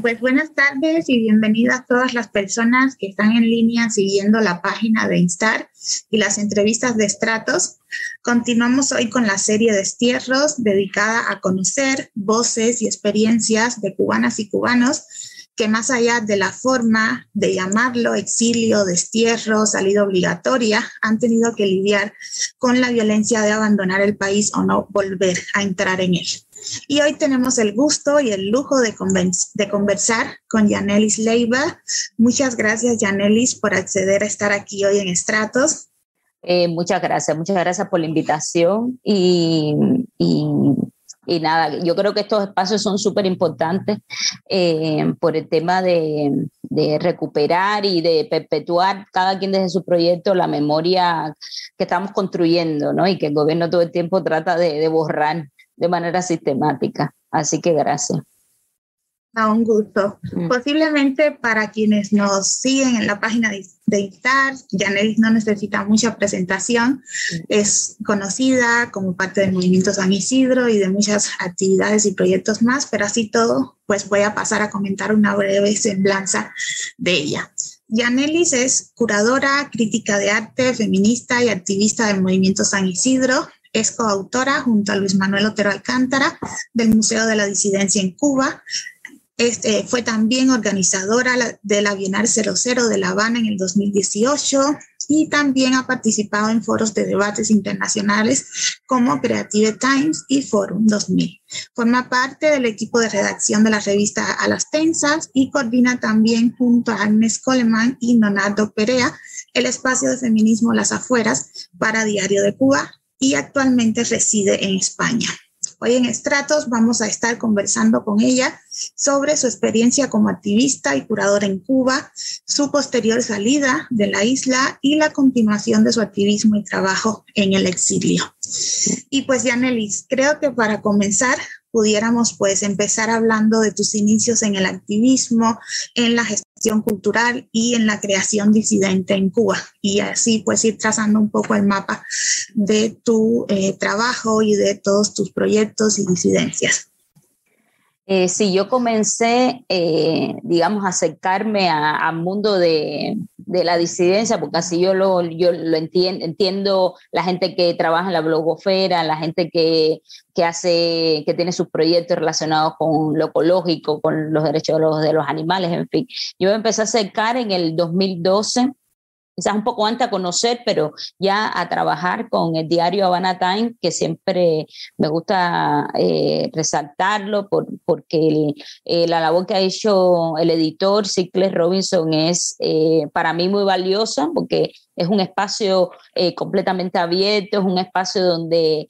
Pues buenas tardes y bienvenidas todas las personas que están en línea siguiendo la página de Instar y las entrevistas de estratos. Continuamos hoy con la serie de Destierros dedicada a conocer voces y experiencias de cubanas y cubanos que más allá de la forma de llamarlo exilio, destierro, salida obligatoria, han tenido que lidiar con la violencia de abandonar el país o no volver a entrar en él. Y hoy tenemos el gusto y el lujo de, conversar con Yanelis Leiva. Muchas gracias, Yanelis, por acceder a estar aquí hoy en Estratos. Eh, muchas gracias, muchas gracias por la invitación y, y, nada, yo creo que estos espacios son súper importantes eh, por el tema de, recuperar y de perpetuar cada quien desde su proyecto la memoria que estamos construyendo, ¿no? Y que el gobierno todo el tiempo trata de borrar de manera sistemática. Así que gracias. A un gusto. Mm. Posiblemente para quienes nos siguen en la página de, de Instar, Janelis no necesita mucha presentación. Mm. Es conocida como parte del movimiento San Isidro y de muchas actividades y proyectos más, pero así todo, pues voy a pasar a comentar una breve semblanza de ella. Yanelis es curadora, crítica de arte, feminista y activista del movimiento San Isidro, es coautora junto a Luis Manuel Otero Alcántara del Museo de la Disidencia en Cuba. Este, fue también organizadora de la Bienal 00 de La Habana en el 2018 y también ha participado en foros de debates internacionales como Creative Times y Forum 2000. Forma parte del equipo de redacción de la revista A las y coordina también junto a Agnes Coleman y Leonardo Perea el espacio de feminismo Las Afueras para Diario de Cuba, y actualmente reside en España. Hoy en Estratos vamos a estar conversando con ella sobre su experiencia como activista y curadora en Cuba, su posterior salida de la isla y la continuación de su activismo y trabajo en el exilio. Y pues, Yanelis, creo que para comenzar pudiéramos pues empezar hablando de tus inicios en el activismo, en la gestión cultural y en la creación disidente en Cuba. Y así pues ir trazando un poco el mapa de tu eh, trabajo y de todos tus proyectos y disidencias. Eh, sí, yo comencé, eh, digamos, a acercarme al mundo de, la disidencia, porque así yo lo, yo lo entiendo la gente que trabaja en la blogosfera, la gente que, que, hace, que tiene sus proyectos relacionados con lo ecológico, con los derechos de los, de los animales, en fin. Yo me empecé a acercar en el 2012 quizás un poco antes a conocer, pero ya a trabajar con el diario Havana Time, que siempre me gusta eh, resaltarlo por, porque eh, la labor que ha hecho el editor Cicles Robinson es eh, para mí muy valiosa, porque es un espacio completamente abierto, es un espacio donde...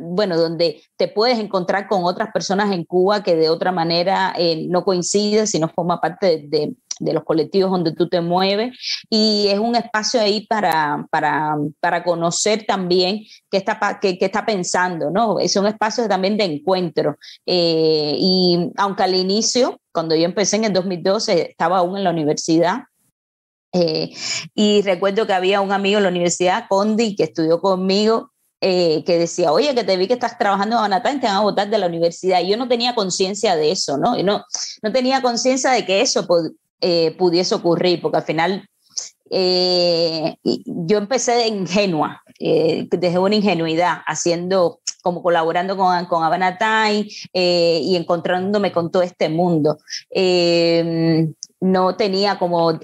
bueno, donde te puedes encontrar con otras personas en Cuba que de otra manera no coinciden, sino forma parte de los colectivos donde tú te mueves y es un espacio ahí para, para, para conocer también qué está, qué, qué está pensando, ¿no? Es un espacio también de encuentro. Eh, y aunque al inicio, cuando yo empecé en el 2012, estaba aún en la universidad, eh, y recuerdo que había un amigo en la universidad, Condi, que estudió conmigo, eh, que decía, oye, que te vi que estás trabajando en Manhattan, te van a votar de la universidad. Y yo no tenía conciencia de eso, ¿no? Y no, no tenía conciencia de que eso eh, pudiese ocurrir, porque al final eh, yo empecé de ingenua, eh, desde una ingenuidad, haciendo, como colaborando con, con Havana Time y encontrándome con todo este mundo no tenía como,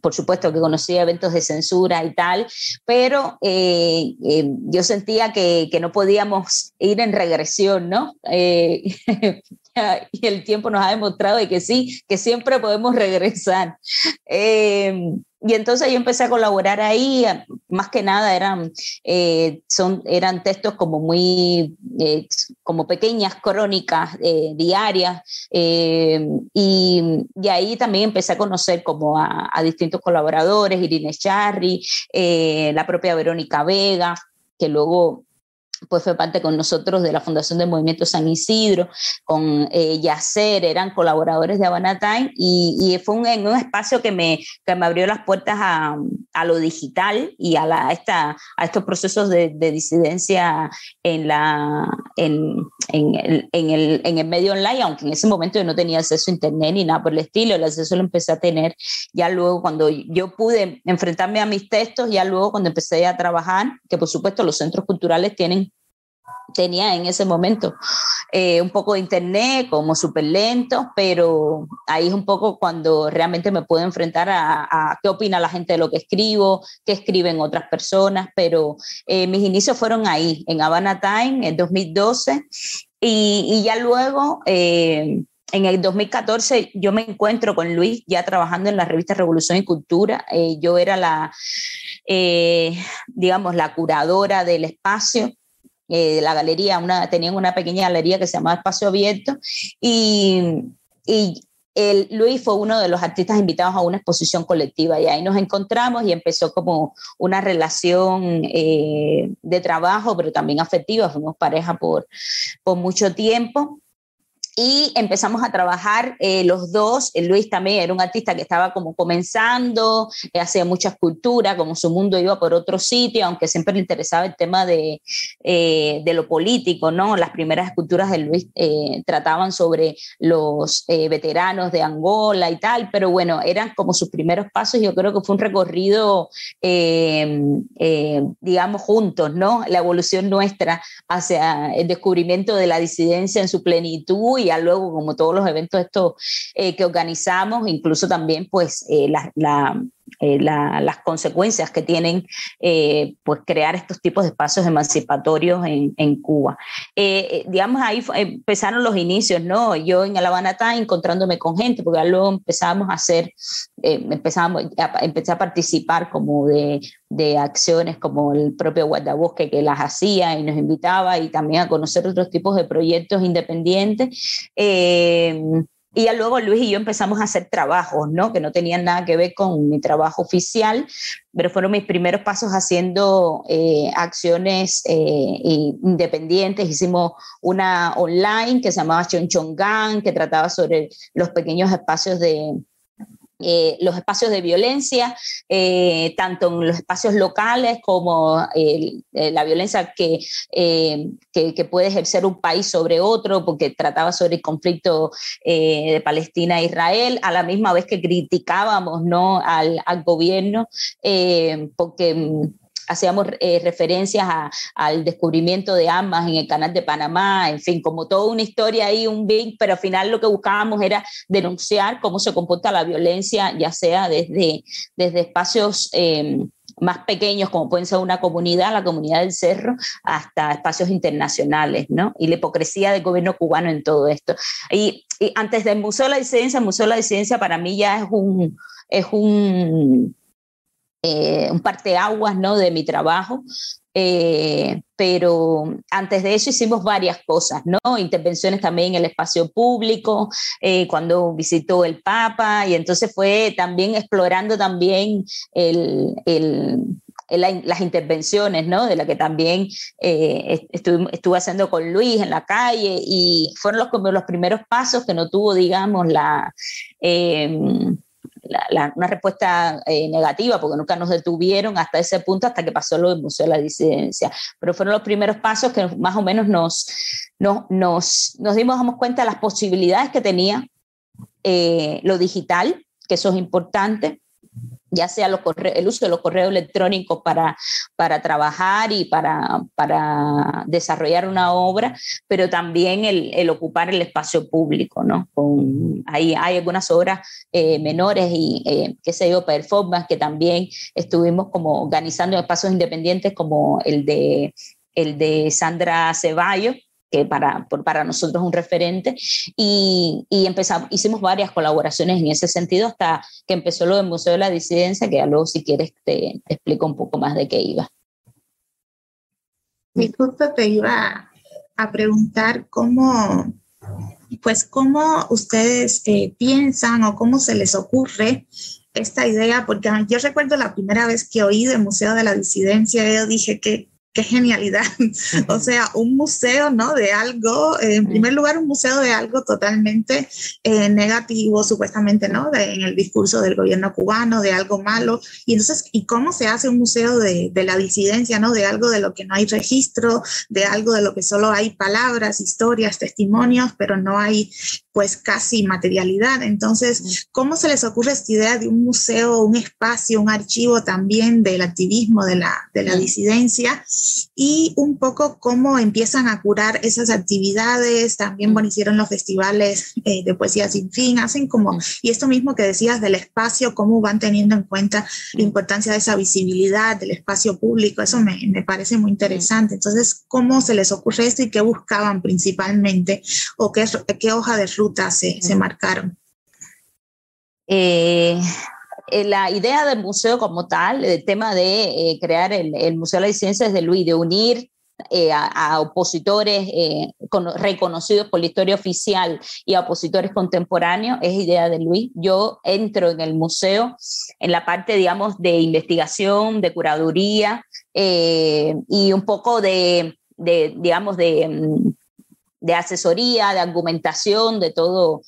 por supuesto que conocía eventos de censura y tal, pero yo sentía que, que, no podíamos ir en regresión, ¿no? y el tiempo nos ha demostrado de que sí, que siempre podemos regresar. Y entonces yo empecé a colaborar ahí, más que nada eran, eh, son, eran textos como muy, eh, como pequeñas crónicas eh, diarias, y, y, ahí también empecé a conocer como a, a distintos colaboradores, Irene Charri, la propia Verónica Vega, que luego pues fue parte con nosotros de la Fundación del Movimiento San Isidro, con eh, Yacer, eran colaboradores de Habana Time y, fue un, un espacio que me, que me abrió las puertas a, a lo digital y a, la, esta, a estos procesos de, de disidencia en, la, en, en, el, en, el, en el medio online, aunque en ese momento yo no tenía acceso a internet ni nada por el estilo, el acceso lo empecé a tener ya luego cuando yo pude enfrentarme a mis textos, ya luego cuando empecé a trabajar, que por supuesto los centros culturales tienen tenía en ese momento eh, un poco de internet, como súper lento, pero ahí es un poco cuando realmente me puedo enfrentar a, qué opina la gente de lo que escribo, qué escriben otras personas, pero eh, mis inicios fueron ahí, en Havana Time, en 2012, y, ya luego... Eh, en el 2014 yo me encuentro con Luis ya trabajando en la revista Revolución y Cultura. yo era la, digamos, la curadora del espacio eh, la galería, una, tenían una pequeña galería que se llamaba Espacio Abierto y, y el, Luis fue uno de los artistas invitados a una exposición colectiva y ahí nos encontramos y empezó como una relación eh, de trabajo, pero también afectiva, fuimos pareja por, por mucho tiempo y empezamos a trabajar eh, los dos. Luis también era un artista que estaba como comenzando, eh, hacía mucha escultura, como su mundo iba por otro sitio, aunque siempre le interesaba el tema de, eh, de lo político, ¿no? Las primeras esculturas de Luis trataban sobre los veteranos de Angola y tal, pero bueno, eran como sus primeros pasos. Yo creo que fue un recorrido, digamos, juntos, ¿no? La evolución nuestra hacia el descubrimiento de la disidencia en su plenitud y ya luego, como todos los eventos estos eh, que organizamos, incluso también pues eh, eh, las consecuencias que tienen pues crear estos tipos de espacios emancipatorios en, en Cuba. digamos, ahí empezaron los inicios, ¿no? Yo en La Habana encontrándome con gente, porque luego empezamos a hacer, empezamos, a, empecé a participar como de, de acciones como el propio guardabosque que las hacía y nos invitaba y también a conocer otros tipos de proyectos independientes. Y ya luego Luis y yo empezamos a hacer trabajos, ¿no? Que no tenían nada que ver con mi trabajo oficial, pero fueron mis primeros pasos haciendo eh, acciones eh, independientes. Hicimos una online que se llamaba Chonchongan, que trataba sobre los pequeños espacios de, eh, los espacios de violencia, eh, tanto en los espacios locales como eh, la violencia que, que, puede ejercer un país sobre otro, porque trataba sobre el conflicto de Palestina e Israel, a la misma vez que criticábamos ¿no? al, al gobierno, porque mm, hacíamos eh, referencias al descubrimiento de ambas en el canal de Panamá, en fin, como toda una historia ahí, un big, pero al final lo que buscábamos era denunciar cómo se comporta la violencia, ya sea desde, desde espacios... Em, más pequeños, como pueden ser una comunidad, la comunidad del cerro, hasta espacios internacionales, ¿no? Y la hipocresía del gobierno cubano en todo esto. Y, antes del Museo de la Disidencia, el Museo de la Disidencia para mí ya es un, es un eh, un parteaguas ¿no? de mi trabajo. Eh, pero antes de eso hicimos varias cosas, ¿no? Intervenciones también en el espacio público, eh, cuando visitó el Papa, y entonces fue también explorando también el, las intervenciones, ¿no? De la que también estuve, haciendo con Luis en la calle y fueron los, los primeros pasos que no tuvo, digamos, la una respuesta eh, negativa, porque nunca nos detuvieron hasta ese punto, hasta que pasó lo del Museo de la Disidencia. Pero fueron los primeros pasos que más o menos nos, nos, nos, nos dimos damos cuenta de las posibilidades que tenía eh, lo digital, que eso es importante, ya sea el uso de los correos electrónicos para, para trabajar y para, para desarrollar una obra, pero también el, ocupar el espacio público, ¿no? Con, hay, algunas obras eh, menores y, eh, qué sé yo, performance, que también estuvimos como organizando espacios independientes como el de, el de Sandra Ceballos, que para, para nosotros es un referente, y, y, empezamos, hicimos varias colaboraciones en ese sentido hasta que empezó lo del Museo de la Disidencia, que ya luego si quieres te, explico un poco más de qué iba. Disculpe, te iba a preguntar cómo, pues cómo ustedes eh, piensan o cómo se les ocurre esta idea, porque yo recuerdo la primera vez que oí del Museo de la Disidencia, yo dije que qué genialidad. o sea, un museo, ¿no? De algo, en primer lugar, un museo de algo totalmente eh, negativo, supuestamente, ¿no? De, en el discurso del gobierno cubano, de algo malo. Y entonces, ¿y cómo se hace un museo de, de, la disidencia, ¿no? De algo de lo que no hay registro, de algo de lo que solo hay palabras, historias, testimonios, pero no hay pues casi materialidad. Entonces, ¿cómo se les ocurre esta idea de un museo, un espacio, un archivo también del activismo, de la, de la disidencia? Y un poco cómo empiezan a curar esas actividades. También, bueno, hicieron los festivales eh, de poesía sin fin, hacen como, y esto mismo que decías del espacio, cómo van teniendo en cuenta la importancia de esa visibilidad del espacio público, eso me, me parece muy interesante. Entonces, ¿cómo se les ocurre esto y qué buscaban principalmente o qué, qué hoja de se, marcaron? Eh, eh, la idea del museo como tal, el tema de eh, crear el, Museo de la Ciencia es de Luis, de unir a, opositores reconocidos por la historia oficial y a opositores contemporáneos, es idea de Luis. Yo entro en el museo en la parte, digamos, de investigación, de curaduría y un poco de, de digamos, de mm, de asesoría, de argumentación, de todo,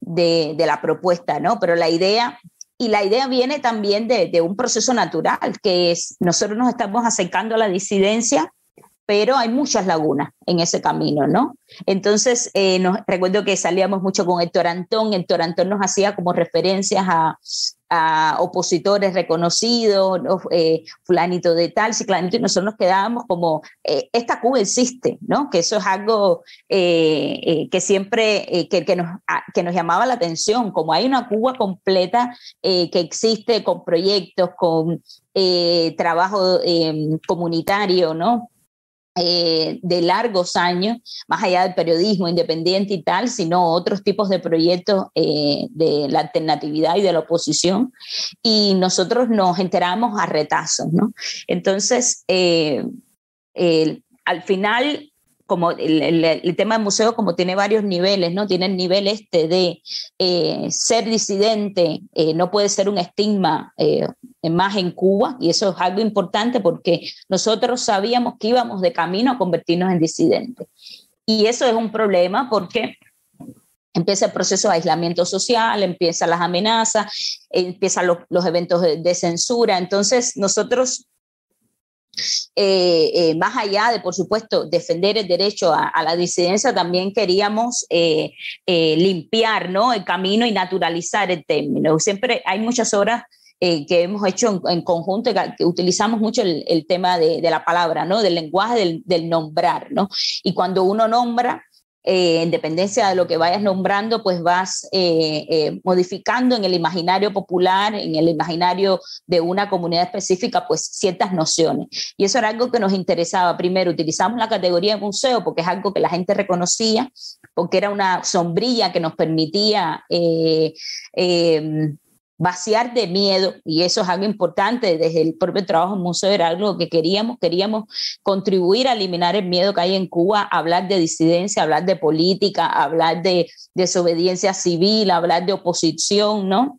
de, la propuesta, ¿no? Pero la idea, y la idea viene también de, un proceso natural, que es, nosotros nos estamos acercando a la disidencia, pero hay muchas lagunas en ese camino, ¿no? Entonces, eh, nos, recuerdo que salíamos mucho con Héctor Antón, Héctor Antón nos hacía como referencias a, a opositores reconocidos, eh, fulanito de tal, ciclanito, y nosotros nos quedábamos como, eh, esta Cuba existe, ¿no? Que eso es algo eh, que siempre, que, nos, que nos llamaba la atención, como hay una Cuba completa que existe con proyectos, con trabajo comunitario, ¿no? Eh, de largos años, más allá del periodismo independiente y tal, sino otros tipos de proyectos eh, de la alternatividad y de la oposición. Y nosotros nos enteramos a retazos, ¿no? Entonces, eh, al final como el, tema del museo como tiene varios niveles, ¿no? Tiene el nivel este de ser disidente, no puede ser un estigma más en Cuba, y eso es algo importante porque nosotros sabíamos que íbamos de camino a convertirnos en disidentes. Y eso es un problema porque empieza el proceso de aislamiento social, empiezan las amenazas, empiezan los, eventos de, censura. Entonces, nosotros eh, eh, más allá de, por supuesto, defender el derecho a, la disidencia, también queríamos eh, limpiar ¿no? el camino y naturalizar el término. Siempre hay muchas horas que hemos hecho en, conjunto, que, utilizamos mucho el, tema de, la palabra, ¿no? del lenguaje, del, del nombrar. ¿no? Y cuando uno nombra, eh, en dependencia de lo que vayas nombrando, pues vas eh, eh, modificando en el imaginario popular, en el imaginario de una comunidad específica, pues ciertas nociones. Y eso era algo que nos interesaba. Primero, utilizamos la categoría de museo porque es algo que la gente reconocía, porque era una sombrilla que nos permitía vaciar de miedo, y eso es algo importante desde el propio trabajo en museo, era algo que queríamos, queríamos contribuir a eliminar el miedo que hay en Cuba, hablar de disidencia, hablar de política, hablar de desobediencia civil, hablar de oposición, ¿no?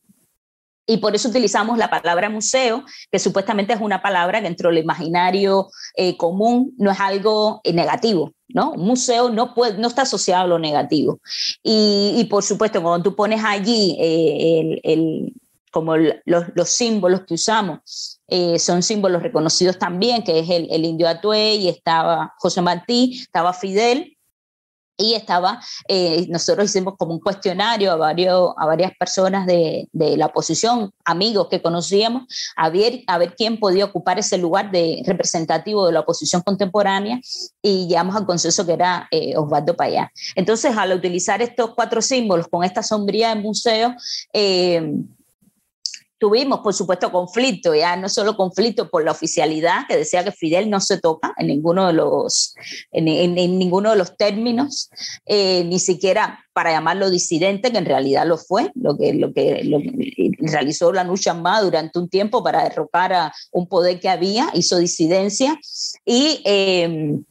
Y por eso utilizamos la palabra museo, que supuestamente es una palabra que dentro del imaginario eh, común no es algo eh, negativo, ¿no? Un museo no, puede, no está asociado a lo negativo. Y, y por supuesto, cuando tú pones allí eh, el, como los, símbolos que usamos eh, son símbolos reconocidos también, que es el, indio Atué y estaba José Martí, estaba Fidel y estaba, eh, nosotros hicimos como un cuestionario a, varios, a varias personas de, la oposición, amigos que conocíamos, a ver, a ver quién podía ocupar ese lugar de representativo de la oposición contemporánea y llegamos al consenso que era eh, Osvaldo Payá. Entonces, al utilizar estos cuatro símbolos con esta sombría de museo, Tuvimos, por supuesto, conflicto, ya no solo conflicto por la oficialidad, que decía que Fidel no se toca en ninguno de los, en, ninguno de los términos, eh, ni siquiera para llamarlo disidente, que en realidad lo fue, lo que, lo que, realizó la Nuchambá durante un tiempo para derrocar a un poder que había, hizo disidencia, y eh,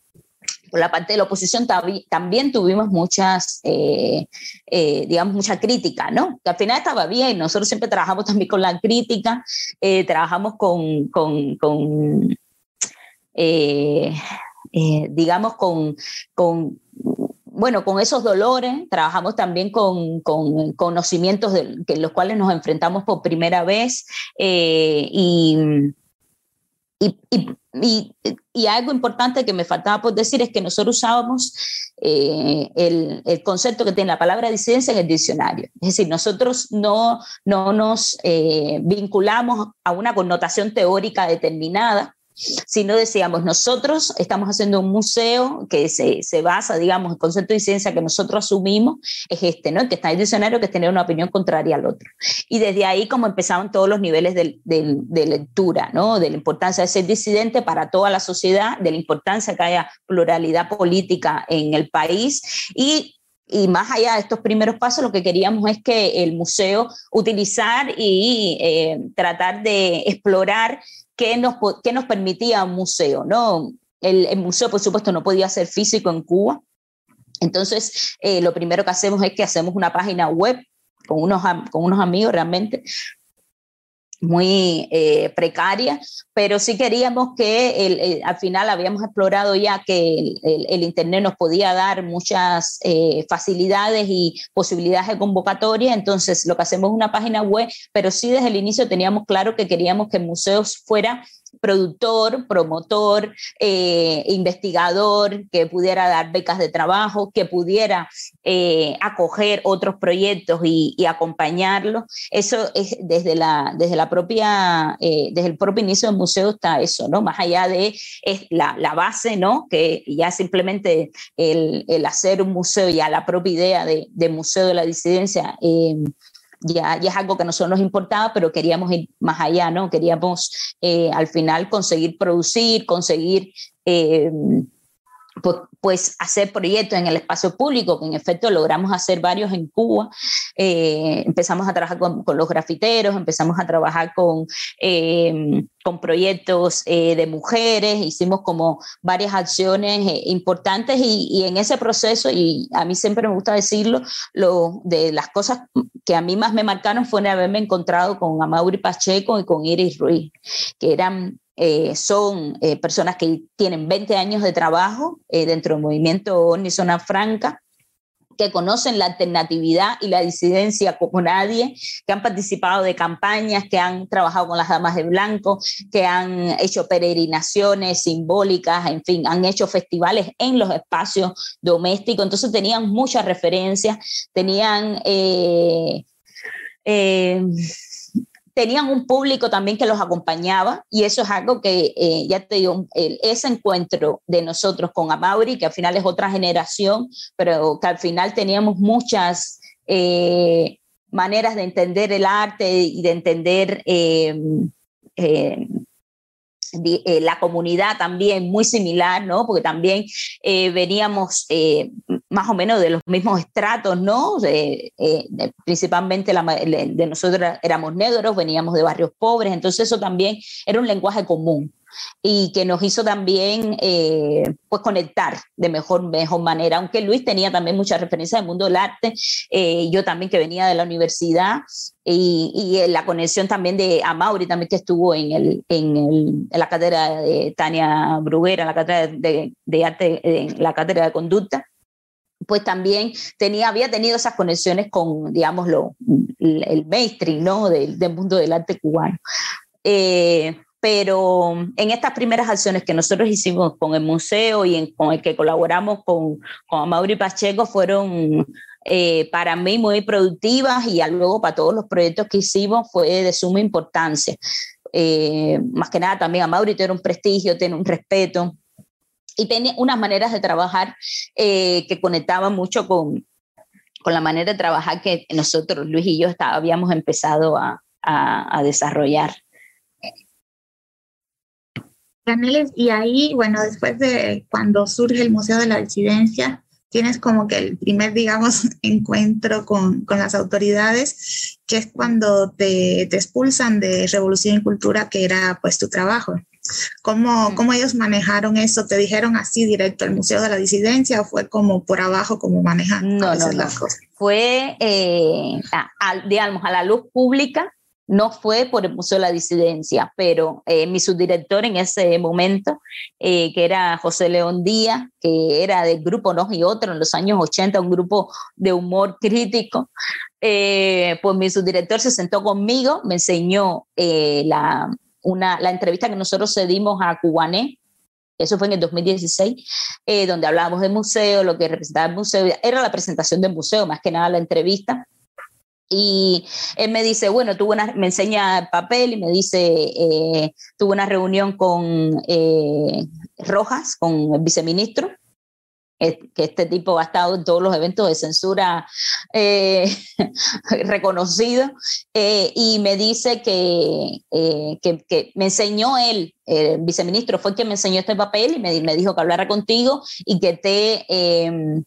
por la parte de la oposición también tuvimos muchas, eh, eh, digamos, mucha crítica, ¿no? Que al final estaba bien, nosotros siempre trabajamos también con la crítica, eh, trabajamos con, con, con digamos, con, con bueno, con esos dolores, trabajamos también con, conocimientos de, los cuales nos enfrentamos por primera vez y, algo importante que me faltaba por decir es que nosotros usábamos eh, el, concepto que tiene la palabra disidencia en el diccionario. Es decir, nosotros no, no nos eh, vinculamos a una connotación teórica determinada, sino decíamos, nosotros estamos haciendo un museo que se, se basa, digamos, el concepto de ciencia que nosotros asumimos es este, ¿no? Que está en el diccionario, que es tener una opinión contraria al otro. Y desde ahí como empezaron todos los niveles de, de, lectura, ¿no? De la importancia de ser disidente para toda la sociedad, de la importancia que haya pluralidad política en el país y y más allá de estos primeros pasos, lo que queríamos es que el museo utilizar y eh, tratar de explorar qué nos, qué nos permitía un museo, ¿no? El, museo, por supuesto, no podía ser físico en Cuba. Entonces, eh, lo primero que hacemos es que hacemos una página web con unos, con unos amigos realmente muy eh, precaria, pero sí queríamos que al final habíamos explorado ya que el, Internet nos podía dar muchas eh, facilidades y posibilidades de convocatoria, entonces lo que hacemos es una página web, pero sí desde el inicio teníamos claro que queríamos que museos fuera productor, promotor, eh, investigador, que pudiera dar becas de trabajo, que pudiera eh, acoger otros proyectos y, acompañarlos. Eso es desde la, desde la propia, eh, desde el propio inicio del museo está eso, ¿no? Más allá de es la, base, ¿no? Que ya simplemente el, hacer un museo, ya la propia idea de, de Museo de la Disidencia ya, es algo que a nosotros nos importaba, pero queríamos ir más allá, ¿no? Queríamos eh, al final conseguir producir, conseguir... Eh, pues, hacer proyectos en el espacio público, que en efecto logramos hacer varios en Cuba. Eh, empezamos a trabajar con, los grafiteros, empezamos a trabajar con, eh, con proyectos eh, de mujeres, hicimos como varias acciones importantes y, y, en ese proceso, y a mí siempre me gusta decirlo, lo, de las cosas que a mí más me marcaron fue haberme encontrado con Amaury Pacheco y con Iris Ruiz, que eran eh, son eh, personas que tienen 20 años de trabajo eh, dentro del movimiento ONI Zona Franca, que conocen la alternatividad y la disidencia como nadie, que han participado de campañas, que han trabajado con las damas de blanco, que han hecho peregrinaciones simbólicas, en fin, han hecho festivales en los espacios domésticos, entonces tenían muchas referencias, tenían tenían un público también que los acompañaba y eso es algo que, eh, ya te digo, ese encuentro de nosotros con Amauri, que al final es otra generación, pero que al final teníamos muchas eh, maneras de entender el arte y de entender eh, eh, la comunidad también muy similar, ¿no? Porque también eh, veníamos eh, más o menos de los mismos estratos, ¿no? principalmente de nosotros éramos negros, veníamos de barrios pobres, entonces eso también era un lenguaje común y que nos hizo también eh, pues conectar de mejor, mejor manera, aunque Luis tenía también mucha referencia del mundo del arte, eh, yo también que venía de la universidad y, y, la conexión también de Amauri también que estuvo en, el, en, el, en la cátedra de Tania Bruguera, en la cátedra de, de arte, en la cátedra de conducta pues también tenía, había tenido esas conexiones con, digamos, lo, el mainstream ¿no? del, del mundo del arte cubano. Eh, pero en estas primeras acciones que nosotros hicimos con el museo y con el que colaboramos con, con Mauri Pacheco fueron eh, para mí muy productivas y luego para todos los proyectos que hicimos fue de suma importancia. Eh, más que nada también a Mauri tiene un prestigio, tiene un respeto y tiene unas maneras de trabajar eh, que conectaban mucho con, con la manera de trabajar que nosotros, Luis y yo, habíamos empezado a, a desarrollar y ahí, bueno, después de cuando surge el Museo de la Disidencia, tienes como que el primer, digamos, encuentro con, con las autoridades, que es cuando te, te, expulsan de Revolución y Cultura, que era pues tu trabajo. ¿Cómo, ¿Cómo, ellos manejaron eso? ¿Te dijeron así directo el Museo de la Disidencia o fue como por abajo, como manejan no, no, no. Fue, eh, a, digamos, a la luz pública no fue por el Museo de la Disidencia, pero eh, mi subdirector en ese momento, eh, que era José León Díaz, que era del grupo Nos y Otros en los años 80, un grupo de humor crítico, eh, pues mi subdirector se sentó conmigo, me enseñó la, una, la entrevista que nosotros cedimos a Cubané, eso fue en el 2016, donde hablábamos del museo, lo que representaba el museo, era la presentación del museo, más que nada la entrevista. Y él me dice, bueno, tuvo una, me enseña el papel y me dice, eh, tuvo una reunión con eh, Rojas, con el viceministro, que este tipo ha estado en todos los eventos de censura eh, reconocidos, eh, y me dice que, que, me enseñó él, el viceministro fue quien me enseñó este papel y me, me dijo que hablara contigo y que te em,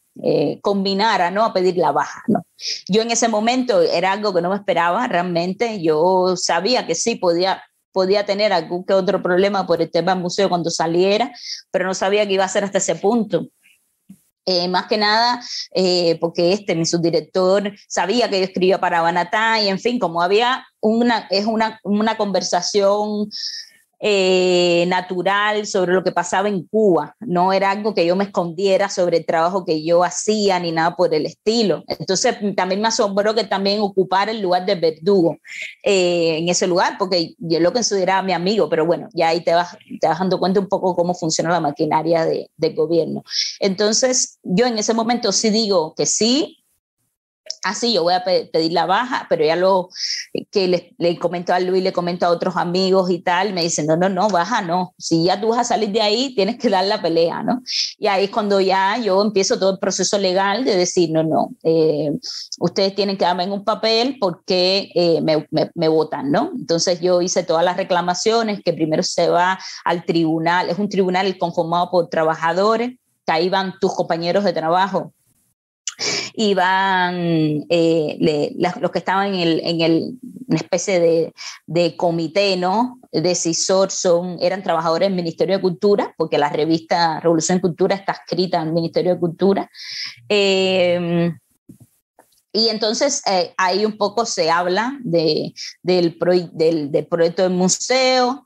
combinara, ¿no? A pedir la baja, ¿no? Yo en ese momento era algo que no me esperaba realmente. Yo sabía que sí podía, podía tener algún que otro problema por el tema del museo cuando saliera, pero no sabía que iba a ser hasta ese punto. Eh, más que nada eh, porque este, mi subdirector, sabía que yo escribía para Banatá y en fin, como había una, es una, una conversación eh, natural sobre lo que pasaba en Cuba. No era algo que yo me escondiera sobre el trabajo que yo hacía ni nada por el estilo. Entonces también me asombró que también ocupara el lugar de verdugo eh, en ese lugar, porque yo lo consideraba mi amigo, pero bueno, ya ahí te vas, te vas dando cuenta un poco cómo funciona la maquinaria de, del gobierno. Entonces yo en ese momento sí digo que sí, así ah, yo voy a pedir la baja, pero ya lo que le, le comentó a Luis, le comentó a otros amigos y tal, me dicen, no, no, no, baja, no, si ya tú vas a salir de ahí, tienes que dar la pelea, ¿no? Y ahí es cuando ya yo empiezo todo el proceso legal de decir, no, no, eh, ustedes tienen que darme un papel porque eh, me, me, votan, ¿no? Entonces yo hice todas las reclamaciones, que primero se va al tribunal, es un tribunal conformado por trabajadores, que ahí van tus compañeros de trabajo iban eh, los que estaban en, el, en el, una especie de, de, comité, ¿no? Decisor, son, eran trabajadores del Ministerio de Cultura, porque la revista Revolución Cultura está escrita en Ministerio de Cultura. Eh, y entonces eh, ahí un poco se habla de, del, del, del, proyecto del museo.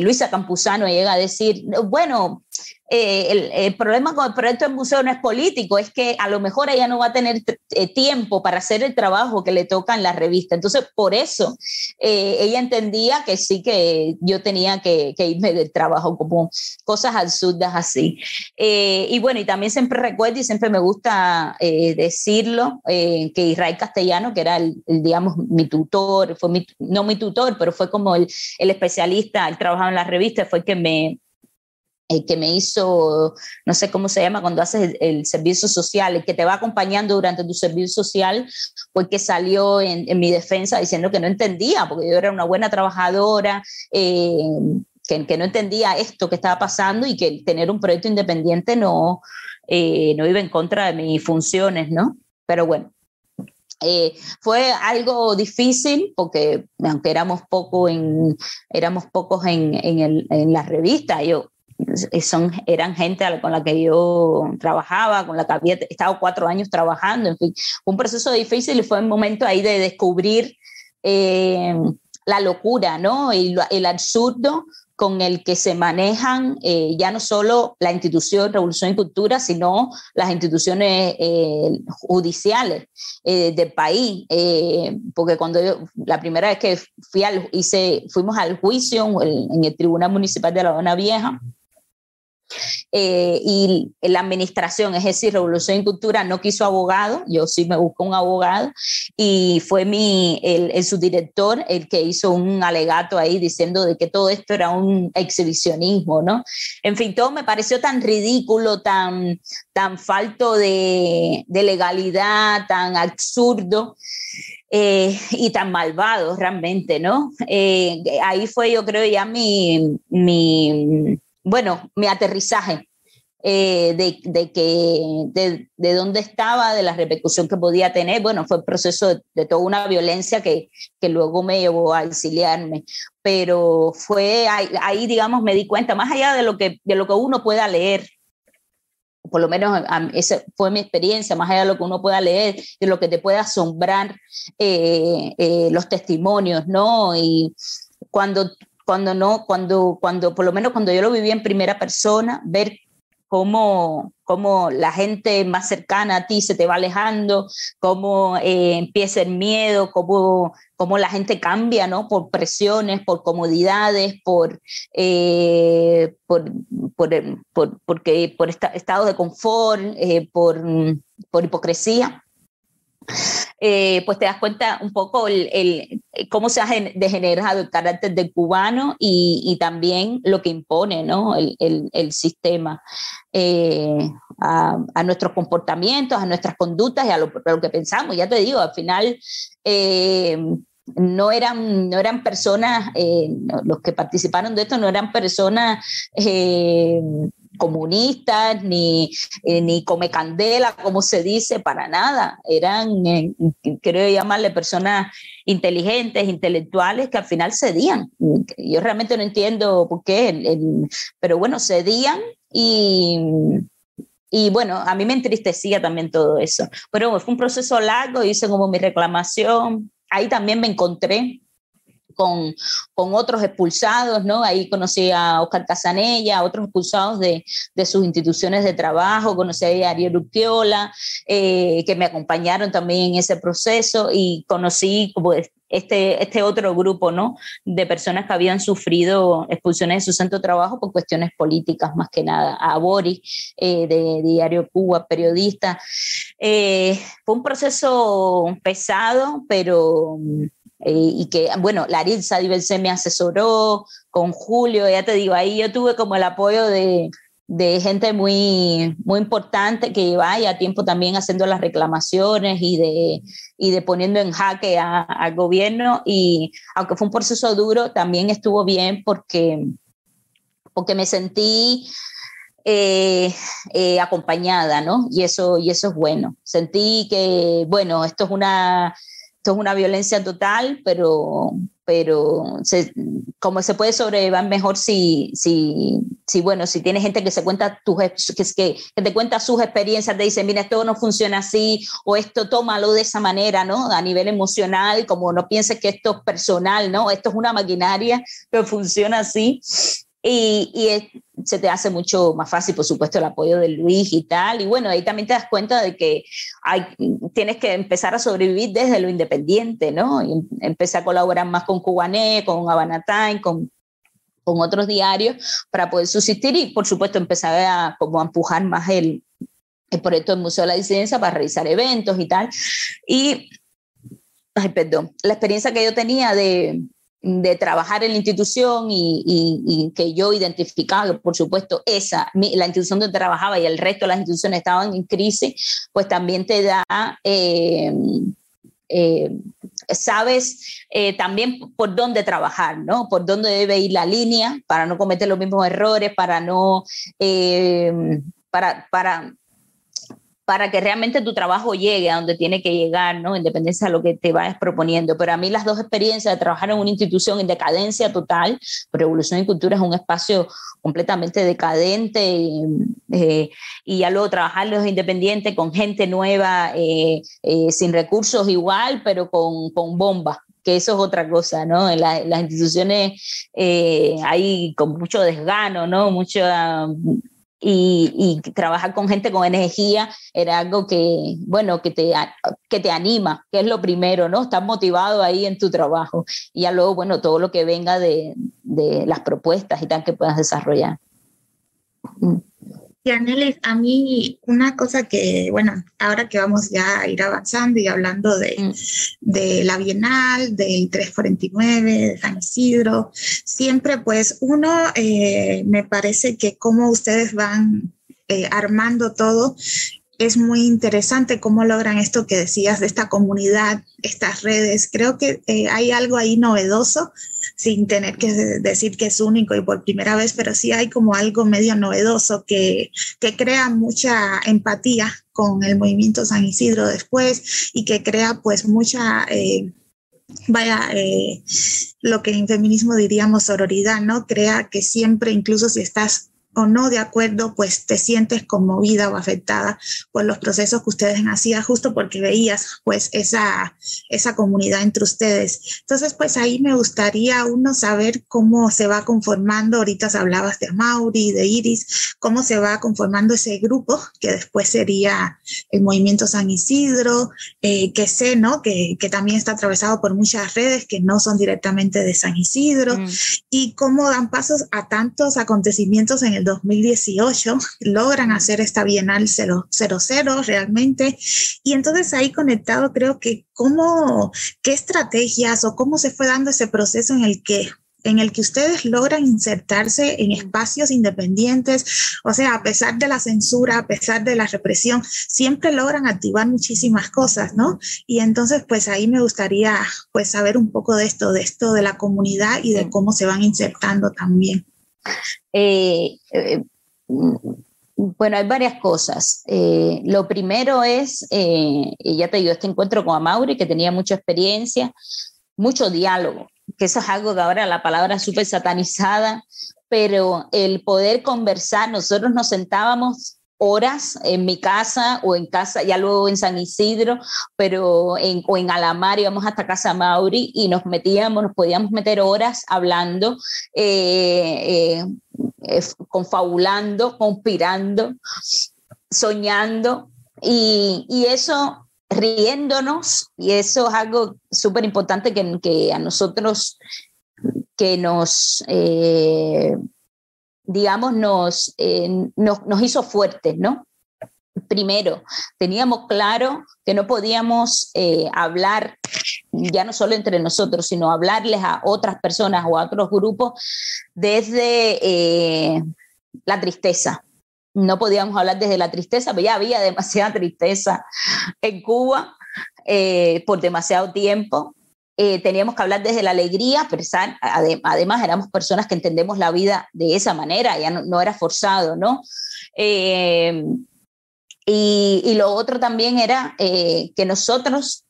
Luisa Campuzano llega a decir, bueno, eh, el, problema con el proyecto del museo no es político, es que a lo mejor ella no va a tener eh, tiempo para hacer el trabajo que le toca en la revista. Entonces, por eso eh, ella entendía que sí que yo tenía que, irme del trabajo, como cosas absurdas así. y bueno, y también siempre recuerdo y siempre me gusta decirlo, que Israel Castellano, que era el, digamos, mi tutor, fue no mi tutor, pero fue como el, el especialista, él trabajaba en la revista, fue el que me el que me hizo, no sé cómo se llama, cuando haces el, servicio social, el que te va acompañando durante tu servicio social, fue que salió en, mi defensa diciendo que no entendía, porque yo era una buena trabajadora, eh, que, que, no entendía esto que estaba pasando y que tener un proyecto independiente no, eh, no iba en contra de mis funciones, ¿no? Pero bueno, eh, fue algo difícil porque aunque éramos, poco en, éramos pocos en, en, el, en la revista, yo son, eran gente con la que yo trabajaba, con la que había estado cuatro años trabajando, en fin, un proceso difícil y fue un momento ahí de descubrir eh, la locura, ¿no? Y el absurdo con el que se manejan eh, ya no solo la institución Revolución y Cultura, sino las instituciones eh, judiciales del país. porque cuando yo, la primera vez que fui al, hice, fuimos al juicio en el Tribunal Municipal de La Dona Vieja, eh, y la administración, es decir, Revolución y Cultura, no quiso abogado, yo sí me busco un abogado, y fue mi, el, subdirector el que hizo un alegato ahí diciendo de que todo esto era un exhibicionismo, ¿no? En fin, todo me pareció tan ridículo, tan, tan falto de, de legalidad, tan absurdo. Eh, y tan malvado realmente, ¿no? Eh, ahí fue, yo creo, ya mi, mi, bueno, mi aterrizaje eh, de, que, de, dónde estaba, de la repercusión que podía tener. Bueno, fue el proceso de, toda una violencia que, que, luego me llevó a exiliarme. Pero fue ahí, digamos, me di cuenta, más allá de lo que, de lo que uno pueda leer por lo menos esa fue mi experiencia, más allá de lo que uno pueda leer, de lo que te pueda asombrar eh, eh, los testimonios, ¿no? Y cuando, cuando no, cuando, cuando, por lo menos cuando yo lo viví en primera persona, ver cómo, cómo la gente más cercana a ti se te va alejando, cómo eh, empieza el miedo, cómo, cómo, la gente cambia, ¿no? Por presiones, por comodidades, por, eh, por, por, por, porque, por estado de confort, eh, por, por hipocresía. Eh, pues te das cuenta un poco el, cómo se ha degenerado el carácter del cubano y, también lo que impone ¿no? el, sistema eh, a, nuestros comportamientos, a nuestras conductas y a lo, que pensamos. Ya te digo, al final... Eh, no eran, no eran personas, los que participaron de esto no eran personas comunistas, ni, eh, ni come candela, como se dice, para nada. Eran, eh, creo llamarle personas inteligentes, intelectuales, que al final cedían. Yo realmente no entiendo por qué, pero bueno, cedían y, y bueno, a mí me entristecía también todo eso. Pero fue un proceso largo, hice como mi reclamación. Ahí también me encontré con, con, otros expulsados, ¿no? Ahí conocí a Oscar Casanella, otros expulsados de, de sus instituciones de trabajo, conocí a Ariel Urquiola, eh, que me acompañaron también en ese proceso y conocí como este, este otro grupo, ¿no? De personas que habían sufrido expulsiones de su centro de trabajo por cuestiones políticas, más que nada. A Boris, eh, de Diario Cuba, periodista. Eh, fue un proceso pesado, pero eh, y que, bueno, Laritza Diverse me asesoró con Julio, ya te digo, ahí yo tuve como el apoyo de, de gente muy, muy importante que lleva ya tiempo también haciendo las reclamaciones y de, y de poniendo en jaque al gobierno. Y aunque fue un proceso duro, también estuvo bien porque, porque me sentí eh, eh, acompañada, ¿no? Y eso, y eso es bueno. Sentí que, bueno, esto es una esto es una violencia total, pero, pero como se puede sobrellevar mejor si, si, si, bueno, si tienes gente que se cuenta tus, que, que te cuenta sus experiencias, te dice, mira, esto no funciona así, o esto tómalo de esa manera, ¿no? A nivel emocional, como no pienses que esto es personal, ¿no? Esto es una maquinaria que funciona así. Y, y, se te hace mucho más fácil, por supuesto, el apoyo de Luis y tal. Y bueno, ahí también te das cuenta de que hay, tienes que empezar a sobrevivir desde lo independiente, ¿no? Y em, empecé a colaborar más con Cubané, con Habana Time, con, con otros diarios para poder subsistir y, por supuesto, empezar a, como a empujar más el, el proyecto del Museo de la Disidencia para realizar eventos y tal. Y, ay, perdón, la experiencia que yo tenía de, de trabajar en la institución y, que yo identificaba, por supuesto, esa, la institución donde trabajaba y el resto de las instituciones estaban en crisis, pues también te da, eh, eh, sabes eh, también por dónde trabajar, ¿no? Por dónde debe ir la línea para no cometer los mismos errores, para no, para, para para que realmente tu trabajo llegue a donde tiene que llegar, ¿no? Independencia de lo que te vayas proponiendo. Pero a mí las dos experiencias de trabajar en una institución en decadencia total, Revolución y Cultura es un espacio completamente decadente y, eh, y ya luego trabajar los independientes con gente nueva, eh, eh, sin recursos igual, pero con, con bombas que eso es otra cosa, ¿no? En, las instituciones hay con mucho desgano, ¿no? Mucho y, trabajar con gente con energía era algo que, bueno, que te, que te anima, que es lo primero, ¿no? Estás motivado ahí en tu trabajo. Y ya luego, bueno, todo lo que venga de, de las propuestas y tal que puedas desarrollar. Mm. Y Anelis, a mí una cosa que, bueno, ahora que vamos ya a ir avanzando y hablando de, mm. de la Bienal, del 349, de San Isidro, siempre pues uno, eh, me parece que como ustedes van eh, armando todo, es muy interesante cómo logran esto que decías de esta comunidad, estas redes. Creo que eh, hay algo ahí novedoso sin tener que decir que es único y por primera vez, pero sí hay como algo medio novedoso que, que crea mucha empatía con el movimiento San Isidro después y que crea pues mucha... Eh, vaya, eh, lo que en feminismo diríamos sororidad, ¿no? Crea que siempre, incluso si estás o no de acuerdo, pues te sientes conmovida o afectada por los procesos que ustedes hacían, justo porque veías pues esa, esa comunidad entre ustedes. Entonces, pues ahí me gustaría uno saber cómo se va conformando, ahorita hablabas de Mauri, de Iris, cómo se va conformando ese grupo que después sería el movimiento San Isidro, eh, que sé, ¿no? Que, que, también está atravesado por muchas redes que no son directamente de San Isidro, mm. y cómo dan pasos a tantos acontecimientos en el 2018, logran hacer esta Bienal 00 realmente. Y entonces ahí conectado creo que cómo, qué estrategias o cómo se fue dando ese proceso en el que en el que ustedes logran insertarse en espacios independientes, o sea, a pesar de la censura, a pesar de la represión, siempre logran activar muchísimas cosas, ¿no? Y entonces, pues ahí me gustaría, pues, saber un poco de esto, de esto de la comunidad y de cómo se van insertando también. Eh, eh, bueno, hay varias cosas. Eh, lo primero es, ya te digo, este encuentro con Amaury, que tenía mucha experiencia, mucho diálogo, que eso es algo que ahora la palabra es súper satanizada, pero el poder conversar, nosotros nos sentábamos horas en mi casa o en casa, ya luego en San Isidro, pero en, o en Alamar íbamos hasta Casa Mauri y nos metíamos, nos podíamos meter horas hablando, eh, eh, confabulando, conspirando, soñando. Y, y, eso riéndonos, y eso es algo súper importante que, que, a nosotros que nos eh, digamos, eh, nos, nos, hizo fuertes, ¿no? Primero, teníamos claro que no podíamos eh, hablar ya no solo entre nosotros, sino hablarles a otras personas o a otros grupos desde eh, la tristeza. No podíamos hablar desde la tristeza, pero ya había demasiada tristeza en Cuba por demasiado tiempo. Eh, teníamos que hablar desde la alegría, pero además éramos personas que entendemos la vida de esa manera, ya no, era forzado, ¿no? Eh, y, lo otro también era eh, que nosotros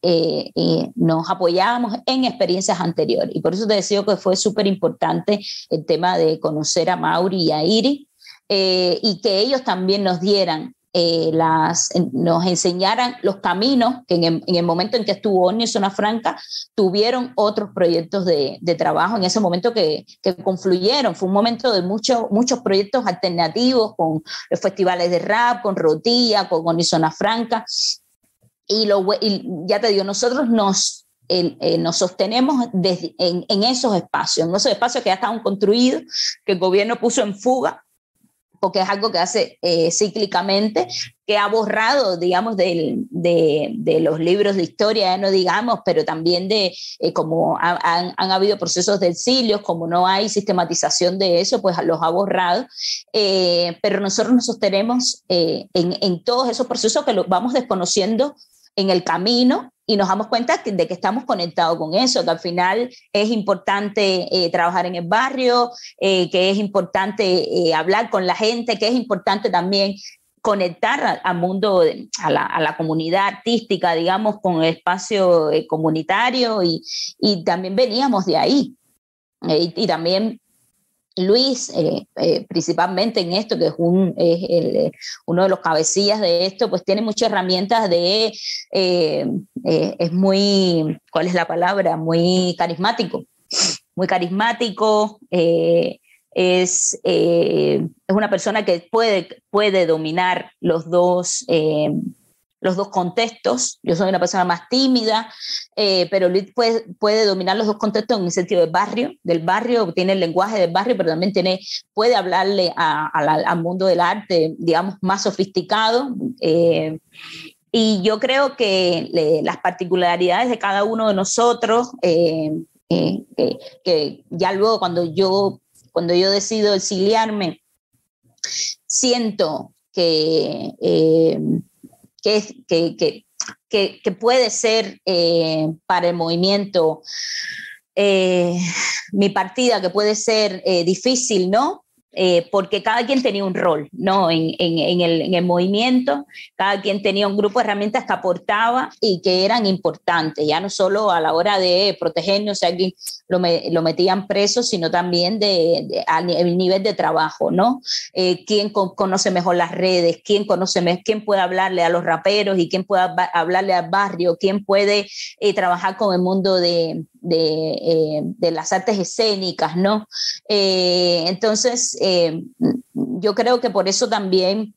nos apoyábamos en experiencias anteriores. Y por eso te decía que fue súper importante el tema de conocer a Mauri y a Iri y que ellos también nos dieran eh, las, nos enseñaran los caminos que en el, momento en que estuvo ONU y Zona Franca tuvieron otros proyectos de, de trabajo en ese momento que, que, confluyeron. Fue un momento de muchos muchos proyectos alternativos con los festivales de rap, con Rotilla, con ONU y Zona Franca. Y, lo, ya te digo, nosotros nos, eh, nos sostenemos desde, en, en, esos espacios, en esos espacios que ya estaban construidos, que el gobierno puso en fuga porque es algo que hace eh, cíclicamente, que ha borrado, digamos, de, de, los libros de historia, no digamos, pero también de eh, como han, han, habido procesos de exilio, como no hay sistematización de eso, pues los ha borrado. Eh, pero nosotros nos sostenemos en, en, todos esos procesos que los vamos desconociendo en el camino y nos damos cuenta de que estamos conectados con eso, que al final es importante eh, trabajar en el barrio, eh, que es importante eh, hablar con la gente, que es importante también conectar al mundo, a la, a la, comunidad artística, digamos, con el espacio comunitario y, y, también veníamos de ahí. y también Luis, eh, eh, principalmente en esto, que es, un, eh, uno de los cabecillas de esto, pues tiene muchas herramientas de, es muy, ¿cuál es la palabra? Muy carismático, muy carismático, es, es una persona que puede, puede dominar los dos los dos contextos. Yo soy una persona más tímida, eh, pero Luis puede, puede, dominar los dos contextos en el sentido del barrio, del barrio, tiene el lenguaje del barrio, pero también tiene, puede hablarle al mundo del arte, digamos, más sofisticado. Eh, y yo creo que las particularidades de cada uno de nosotros, eh, que ya luego cuando yo, cuando yo decido exiliarme, siento que que, que, que, puede ser eh, para el movimiento eh, mi partida, que puede ser eh, difícil, ¿no? Eh, porque cada quien tenía un rol ¿no? En, en, el, en, el, movimiento, cada quien tenía un grupo de herramientas que aportaba y que eran importantes, ya no solo a la hora de protegernos, si alguien lo, lo metían preso, sino también de, de a nivel de trabajo, ¿no? Eh, ¿Quién conoce mejor las redes? ¿Quién conoce quién puede hablarle a los raperos y quién puede hablarle al barrio? ¿Quién puede eh, trabajar con el mundo de, de, de las artes escénicas, ¿no? entonces, eh, yo creo que por eso también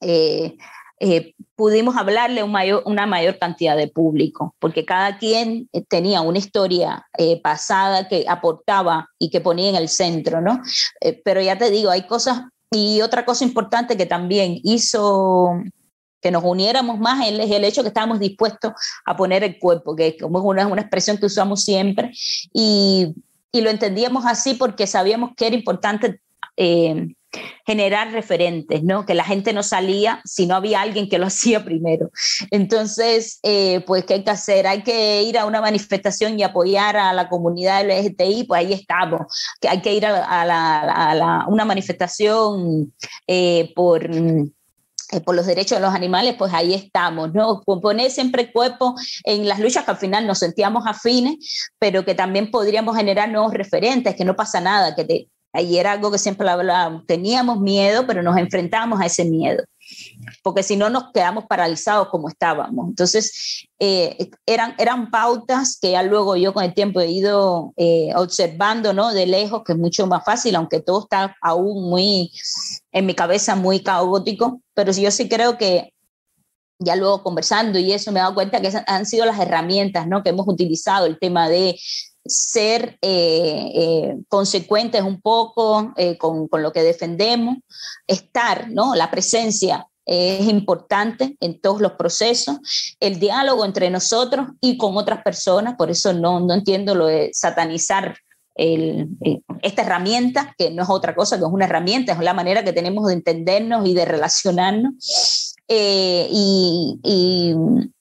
eh, eh, pudimos hablarle a una mayor cantidad de público, porque cada quien tenía una historia pasada que aportaba y que ponía en el centro, ¿no? pero ya te digo, hay cosas, y otra cosa importante que también hizo que nos uniéramos más es el hecho que estábamos dispuestos a poner el cuerpo, que como es una, una expresión que usamos siempre, y, y lo entendíamos así porque sabíamos que era importante eh, generar referentes, ¿no? Que la gente no salía si no había alguien que lo hacía primero. Entonces, eh, pues, ¿qué hay que hacer? Hay que ir a una manifestación y apoyar a la comunidad LGTBI, pues ahí estamos. Que hay que ir a, una manifestación eh, por por los derechos de los animales, pues ahí estamos, ¿no? Poner siempre cuerpo en las luchas que al final nos sentíamos afines, pero que también podríamos generar nuevos referentes, que no pasa nada, que te, Ahí era algo que siempre hablábamos, teníamos miedo, pero nos enfrentábamos a ese miedo, porque si no nos quedamos paralizados como estábamos. Entonces, eh, eran, eran pautas que ya luego yo con el tiempo he ido eh, observando, ¿no? De lejos, que es mucho más fácil, aunque todo está aún muy, en mi cabeza, muy caótico, pero yo sí creo que ya luego conversando y eso me he dado cuenta que han sido las herramientas ¿no? que hemos utilizado, el tema de ser eh, eh, consecuentes un poco eh, con, con, lo que defendemos, estar, ¿no? La presencia es importante en todos los procesos, el diálogo entre nosotros y con otras personas, por eso no, no entiendo lo de satanizar el, esta herramienta, que no es otra cosa que es una herramienta, es la manera que tenemos de entendernos y de relacionarnos. Y, y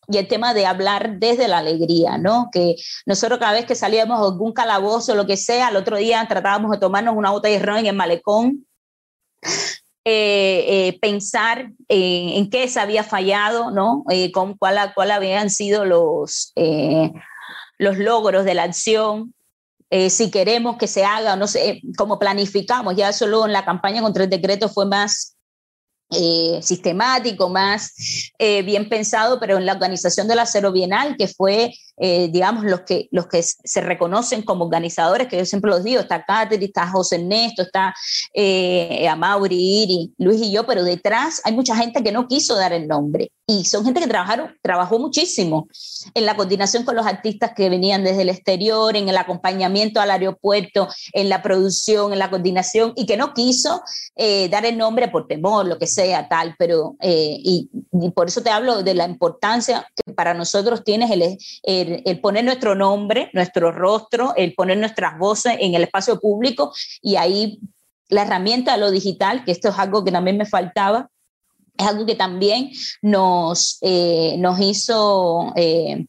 y el tema de hablar desde la alegría, ¿no? Que nosotros cada vez que salíamos a algún calabozo o lo que sea, el otro día tratábamos de tomarnos una botella de ron en el malecón, eh, eh, pensar en qué se había fallado, ¿no? Eh, con cuál, cuál habían sido los, los logros de la acción, si queremos que se haga, no sé, cómo planificamos, ya solo en la campaña contra el decreto fue más eh, sistemático, más eh, bien pensado, pero en la organización de la Cero Bienal, que fue eh, digamos, los que, los que se reconocen como organizadores, que yo siempre los digo, está Catherine, está José Ernesto, está eh, Amaury, Iri, Luis y yo, pero detrás hay mucha gente que no quiso dar el nombre. Y son gente que trabajaron, trabajó muchísimo en la coordinación con los artistas que venían desde el exterior, en el acompañamiento al aeropuerto, en la producción, en la coordinación, y que no quiso eh, dar el nombre por temor, lo que sea, tal, pero, eh, y, y, por eso te hablo de la importancia que para nosotros tienes el, el el, poner nuestro nombre, nuestro rostro, el poner nuestras voces en el espacio público y ahí la herramienta de lo digital, que esto es algo que también me faltaba, es algo que también nos, eh, nos hizo eh,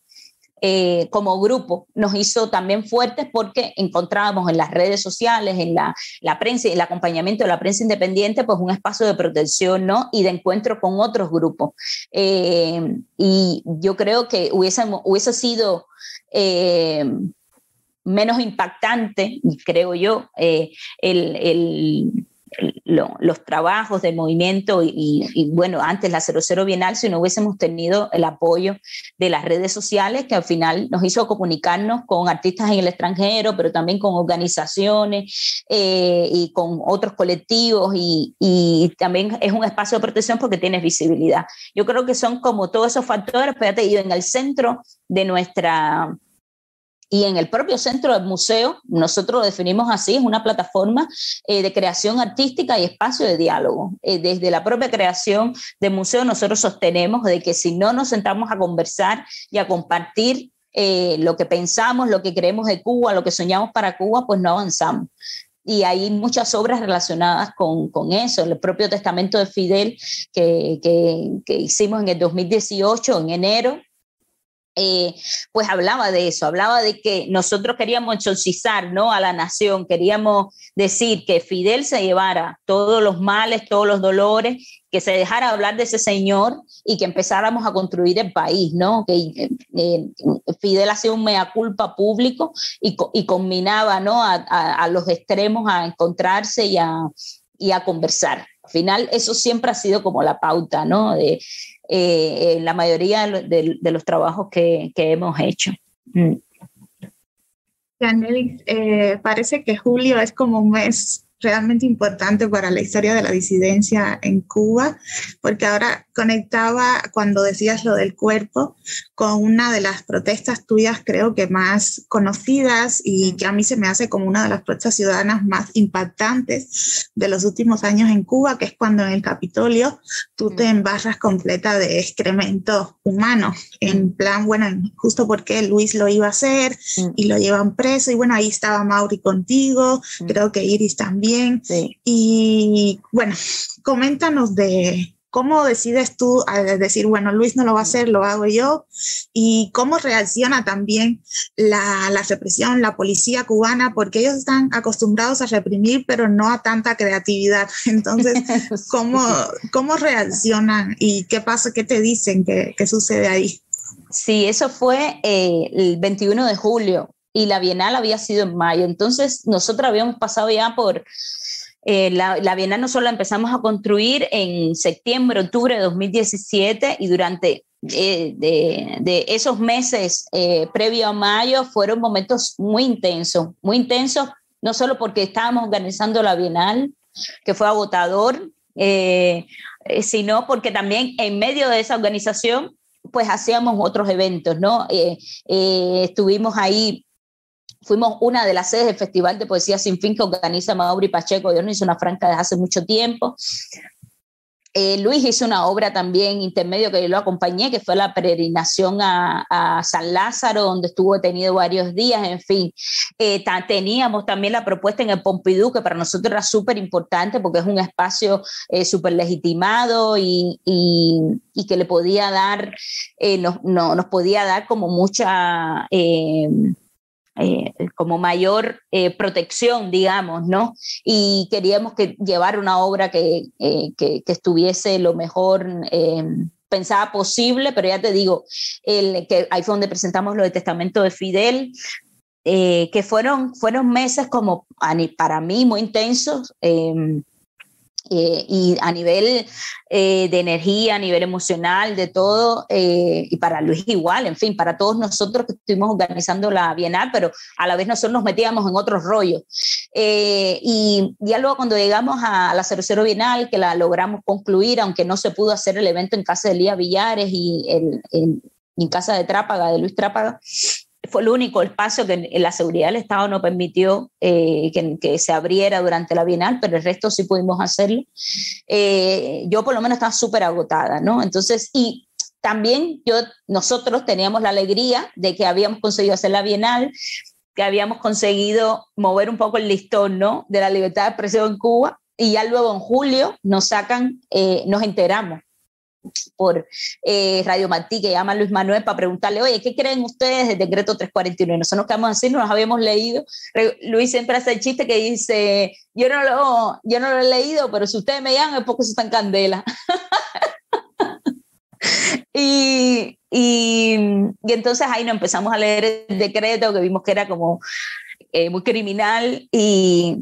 eh, como grupo nos hizo también fuertes porque encontrábamos en las redes sociales, en la, la prensa el acompañamiento de la prensa independiente, pues un espacio de protección ¿no? y de encuentro con otros grupos. Eh, y yo creo que hubiese, hubiese sido... Eh, menos impactante, creo yo, el los trabajos del movimiento y, bueno, antes la 00 Bienal, si no hubiésemos tenido el apoyo de las redes sociales, que al final nos hizo comunicarnos con artistas en el extranjero, pero también con organizaciones eh, y con otros colectivos y, y, también es un espacio de protección porque tienes visibilidad. Yo creo que son como todos esos factores, pero ya te digo, en el centro de nuestra y en el propio centro del museo, nosotros lo definimos así, es una plataforma eh, de creación artística y espacio de diálogo. Eh, desde la propia creación del museo nosotros sostenemos de que si no nos sentamos a conversar y a compartir eh, lo que pensamos, lo que creemos de Cuba, lo que soñamos para Cuba, pues no avanzamos. Y hay muchas obras relacionadas con, con eso. El propio testamento de Fidel que, que, que hicimos en el 2018, en enero, eh, pues hablaba de eso, hablaba de que nosotros queríamos exorcizar ¿no? a la nación, queríamos decir que Fidel se llevara todos los males, todos los dolores, que se dejara hablar de ese señor y que empezáramos a construir el país, ¿no? Que eh, eh, Fidel hacía un mea culpa público y, y combinaba ¿no? A, a, los extremos a encontrarse y a, y a conversar. Al final, eso siempre ha sido como la pauta, ¿no? De, eh, la mayoría de, de, los trabajos que, que hemos hecho. Mm. Eh, parece que julio es como un mes realmente importante para la historia de la disidencia en Cuba, porque ahora conectaba cuando decías lo del cuerpo con una de las protestas tuyas creo que más conocidas y que a mí se me hace como una de las protestas ciudadanas más impactantes de los últimos años en Cuba, que es cuando en el Capitolio tú te embarras completa de excremento humano, en plan, bueno, justo porque Luis lo iba a hacer y lo llevan preso y bueno, ahí estaba Mauri contigo, creo que Iris también y bueno, coméntanos de cómo decides tú a decir, bueno, Luis no lo va a hacer, lo hago yo, y cómo reacciona también la, la represión, la policía cubana, porque ellos están acostumbrados a reprimir, pero no a tanta creatividad. Entonces, ¿cómo, cómo reaccionan y qué pasa, qué te dicen, qué, qué sucede ahí? Sí, eso fue eh, el 21 de julio y la Bienal había sido en mayo. Entonces, nosotros habíamos pasado ya por... Eh, la, Bienal nosotros la empezamos a construir en septiembre, octubre de 2017 y durante eh, de, esos meses eh, previo a mayo fueron momentos muy intensos, muy intensos, no solo porque estábamos organizando la Bienal, que fue agotador, sino porque también en medio de esa organización pues hacíamos otros eventos, ¿no? estuvimos ahí Fuimos una de las sedes del Festival de Poesía Sin Fin que organiza Mauri Pacheco. Yo no hice una franca desde hace mucho tiempo. Eh, Luis hizo una obra también intermedio que yo lo acompañé, que fue la peregrinación a, San Lázaro, donde estuvo detenido varios días, en fin. Eh, teníamos también la propuesta en el Pompidou, que para nosotros era súper importante porque es un espacio eh, súper legitimado y, y, que le podía dar, nos, no, nos podía dar como mucha eh, como mayor eh, protección, digamos, ¿no? Y queríamos que llevar una obra que, eh, que, estuviese lo mejor pensada posible, pero ya te digo, el, que ahí fue donde presentamos lo de Testamento de Fidel, que fueron, fueron meses como para mí muy intensos. Eh, y a nivel eh, de energía, a nivel emocional, de todo, eh, y para Luis igual, en fin, para todos nosotros que estuvimos organizando la Bienal, pero a la vez nosotros nos metíamos en otros rollos. y ya luego cuando llegamos a la 00 Bienal, que la logramos concluir, aunque no se pudo hacer el evento en casa de Lía Villares y en casa de Trápaga, de Luis Trápaga, fue el único espacio que la seguridad del Estado no permitió eh, que, se abriera durante la Bienal, pero el resto sí pudimos hacerlo. Eh, yo por lo menos estaba súper agotada, ¿no? Entonces, y también yo, nosotros teníamos la alegría de que habíamos conseguido hacer la Bienal, que habíamos conseguido mover un poco el listón, ¿no? De la libertad de expresión en Cuba, y ya luego en julio nos sacan, eh, nos enteramos por eh, Radio Martí, que llama Luis Manuel, para preguntarle, oye, ¿qué creen ustedes del decreto 341? Y nosotros nos quedamos así, no nos habíamos leído. Luis siempre hace el chiste que dice, yo no lo, yo no lo he leído, pero si ustedes me llaman es porque eso candela. y, y, y, entonces ahí nos empezamos a leer el decreto, que vimos que era como eh, muy criminal y,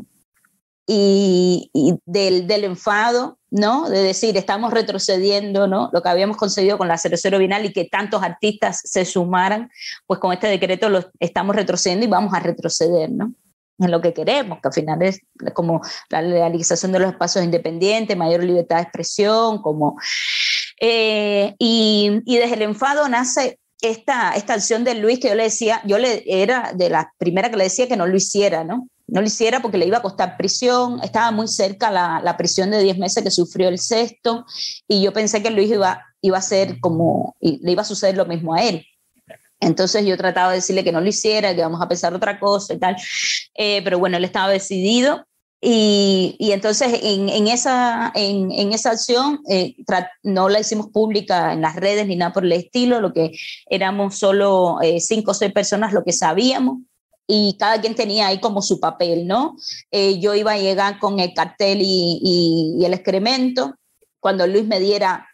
y, del, del enfado ¿no? De decir, estamos retrocediendo, ¿no? Lo que habíamos conseguido con la 00 Bienal y que tantos artistas se sumaran, pues con este decreto lo estamos retrocediendo y vamos a retroceder, ¿no? En lo que queremos, que al final es como la legalización de los espacios independientes, mayor libertad de expresión, como... Eh, y, y desde el enfado nace esta, esta acción de Luis que yo le decía, yo le era de la primera que le decía que no lo hiciera, ¿no? No lo hiciera porque le iba a costar prisión, estaba muy cerca la, la prisión de 10 meses que sufrió el sexto, y yo pensé que Luis iba, iba a ser como, y le iba a suceder lo mismo a él. Entonces yo trataba de decirle que no lo hiciera, que vamos a pensar otra cosa y tal, eh, pero bueno, él estaba decidido. Y, y entonces en, esa, en esa acción eh, no la hicimos pública en las redes ni nada por el estilo, lo que éramos solo eh, cinco o seis personas lo que sabíamos y cada quien tenía ahí como su papel, ¿no? Eh, yo iba a llegar con el cartel y, y, y, el excremento. Cuando Luis me diera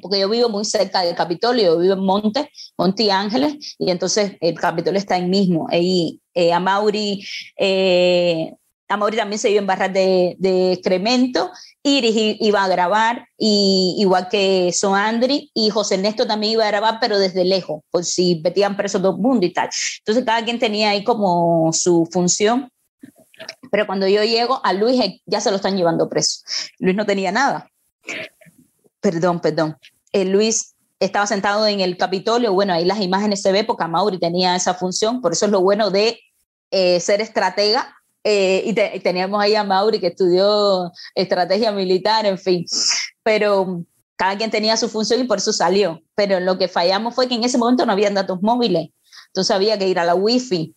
porque yo vivo muy cerca del Capitolio, yo vivo en Monte, Monte Ángeles, y entonces el Capitolio está ahí mismo. Y eh, a Mauri, eh, a Mauri también se iba en barras de, de excremento, Iris iba a grabar, y, igual que Soandri, y José Ernesto también iba a grabar, pero desde lejos, por si metían preso todo el mundo y tal. Entonces cada quien tenía ahí como su función. Pero cuando yo llego, a Luis ya se lo están llevando preso. Luis no tenía nada perdón, perdón, eh, Luis estaba sentado en el Capitolio, bueno, ahí las imágenes se ve porque Mauri tenía esa función, por eso es lo bueno de eh, ser estratega. Eh, y, teníamos ahí a Mauri que estudió estrategia militar, en fin, pero cada quien tenía su función y por eso salió. Pero lo que fallamos fue que en ese momento no había datos móviles, entonces había que ir a la wifi.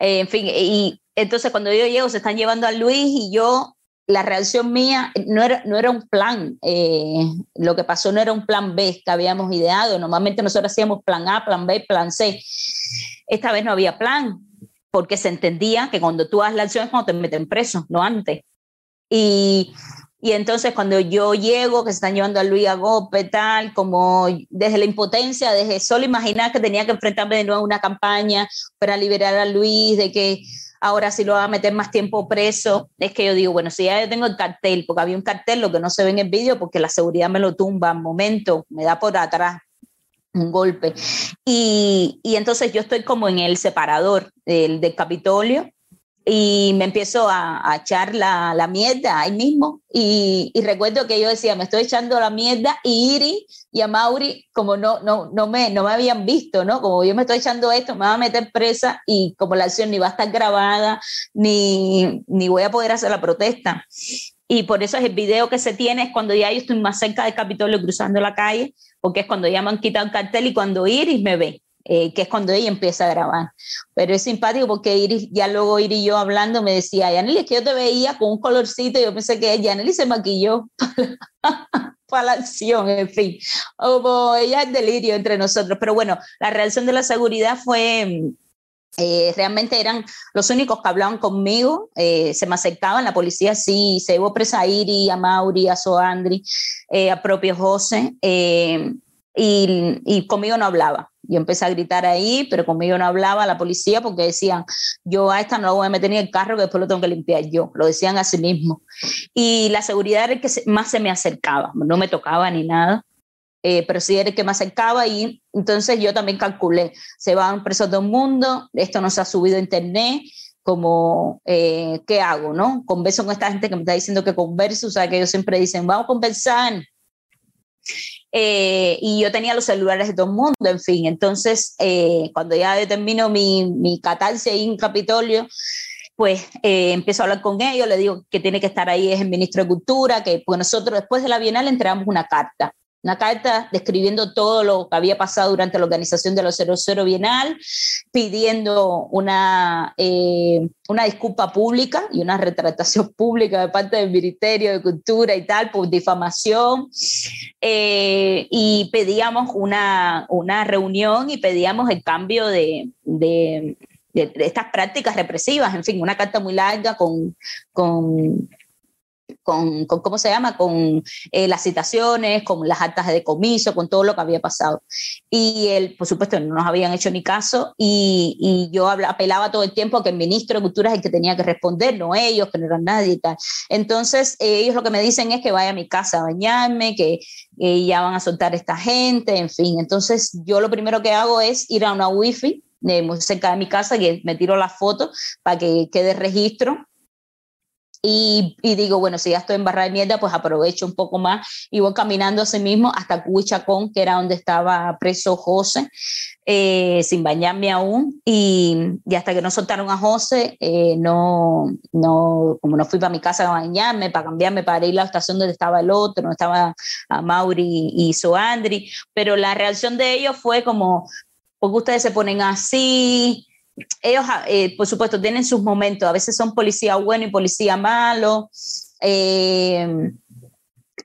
en fin, y entonces cuando yo llego se están llevando a Luis y yo la reacción mía no era, no era un plan, eh, lo que pasó no era un plan B que habíamos ideado, normalmente nosotros hacíamos plan A, plan B, plan C. Esta vez no había plan, porque se entendía que cuando tú haces la acción es cuando te meten preso, no antes. Y, y entonces cuando yo llego, que se están llevando a Luis a golpe, tal, como desde la impotencia, desde solo imaginar que tenía que enfrentarme de nuevo a una campaña para liberar a Luis, de que ahora si lo va a meter más tiempo preso, es que yo digo, bueno, si ya tengo el cartel, porque había un cartel, lo que no se ve en el vídeo, porque la seguridad me lo tumba un momento, me da por atrás un golpe. Y, y entonces yo estoy como en el separador del, del Capitolio y me empiezo a, echar la, la, mierda ahí mismo. Y, y, recuerdo que yo decía, me estoy echando la mierda y Iri y a Mauri, como no, no, no, me, no me habían visto, ¿no? Como yo me estoy echando esto, me va a meter presa y como la acción ni va a estar grabada, ni, ni voy a poder hacer la protesta. Y por eso es el video que se tiene, es cuando ya yo estoy más cerca del Capitolio cruzando la calle, porque es cuando ya me han quitado el cartel y cuando Iris me ve. Eh, que es cuando ella empieza a grabar. Pero es simpático porque Iris, ya luego Iris y yo hablando me decía, Yaneli, es que yo te veía con un colorcito y yo pensé que Yaneli se maquilló para la acción, en fin. Como ella es delirio entre nosotros. Pero bueno, la reacción de la seguridad fue... Eh, realmente eran los únicos que hablaban conmigo, eh, se me acercaban, la policía sí, se llevó presa a Iris, a Mauri, a Soandri, a propio José, y, y conmigo no hablaba yo empecé a gritar ahí, pero conmigo no hablaba la policía porque decían, yo a esta no la voy a meter en el carro que después lo tengo que limpiar yo. Lo decían a sí mismo. Y la seguridad era el que más se me acercaba, no me tocaba ni nada. Eh, pero sí era el que me acercaba y entonces yo también calculé, se van presos todo el mundo, esto no se ha subido a internet, como, eh, ¿qué hago? ¿no? Converso con esta gente que me está diciendo que converso, o sea, que ellos siempre dicen, vamos a conversar. Eh, y yo tenía los celulares de todo el mundo, en fin. Entonces, eh, cuando ya determino mi, mi catarsis en Capitolio, pues eh, empiezo a hablar con ellos, le digo que tiene que estar ahí es el ministro de Cultura, que pues nosotros después de la Bienal entregamos una carta una carta describiendo todo lo que había pasado durante la organización de los 00 Bienal, pidiendo una, eh, una disculpa pública y una retratación pública de parte del Ministerio de Cultura y tal por difamación. Eh, y pedíamos una, una reunión y pedíamos el cambio de, de, de, estas prácticas represivas, en fin, una carta muy larga con, con con, ¿cómo se llama? Con eh, las citaciones, con las actas de decomiso, con todo lo que había pasado. Y él, por supuesto, no nos habían hecho ni caso y, y yo apelaba todo el tiempo a que el ministro de Cultura es el que tenía que responder, no ellos, que no eran nadie tal. Entonces, eh, ellos lo que me dicen es que vaya a mi casa a bañarme, que ya van a soltar esta gente, en fin. Entonces, yo lo primero que hago es ir a una wifi de muy cerca de mi casa, que me tiro la foto para que quede registro y, y, digo, bueno, si ya estoy en Barra de Mierda, pues aprovecho un poco más y voy caminando así mismo hasta Cuichacón, que era donde estaba preso José, eh, sin bañarme aún. Y, y, hasta que no soltaron a José, eh, no, no, como no fui para mi casa a bañarme, para cambiarme, para ir a la estación donde estaba el otro, donde estaba a Mauri y Soandri, pero la reacción de ellos fue como, porque ustedes se ponen así? Ellos, eh, por supuesto, tienen sus momentos. A veces son policía bueno y policía malo. Eh,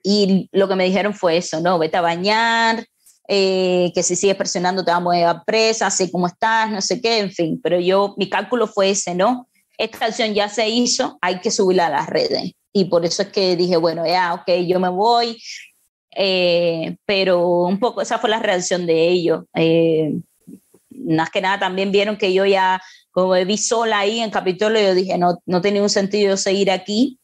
y lo que me dijeron fue eso, ¿no? Vete a bañar, eh, que si sigues presionando te vamos a a presa, así como estás, no sé qué, en fin. Pero yo, mi cálculo fue ese, ¿no? Esta acción ya se hizo, hay que subirla a las redes. Y por eso es que dije, bueno, ya, ok, yo me voy. pero un poco esa fue la reacción de ellos más que nada también vieron que yo ya, como vi sola ahí en Capitolio, yo dije, no, no tenía un sentido seguir aquí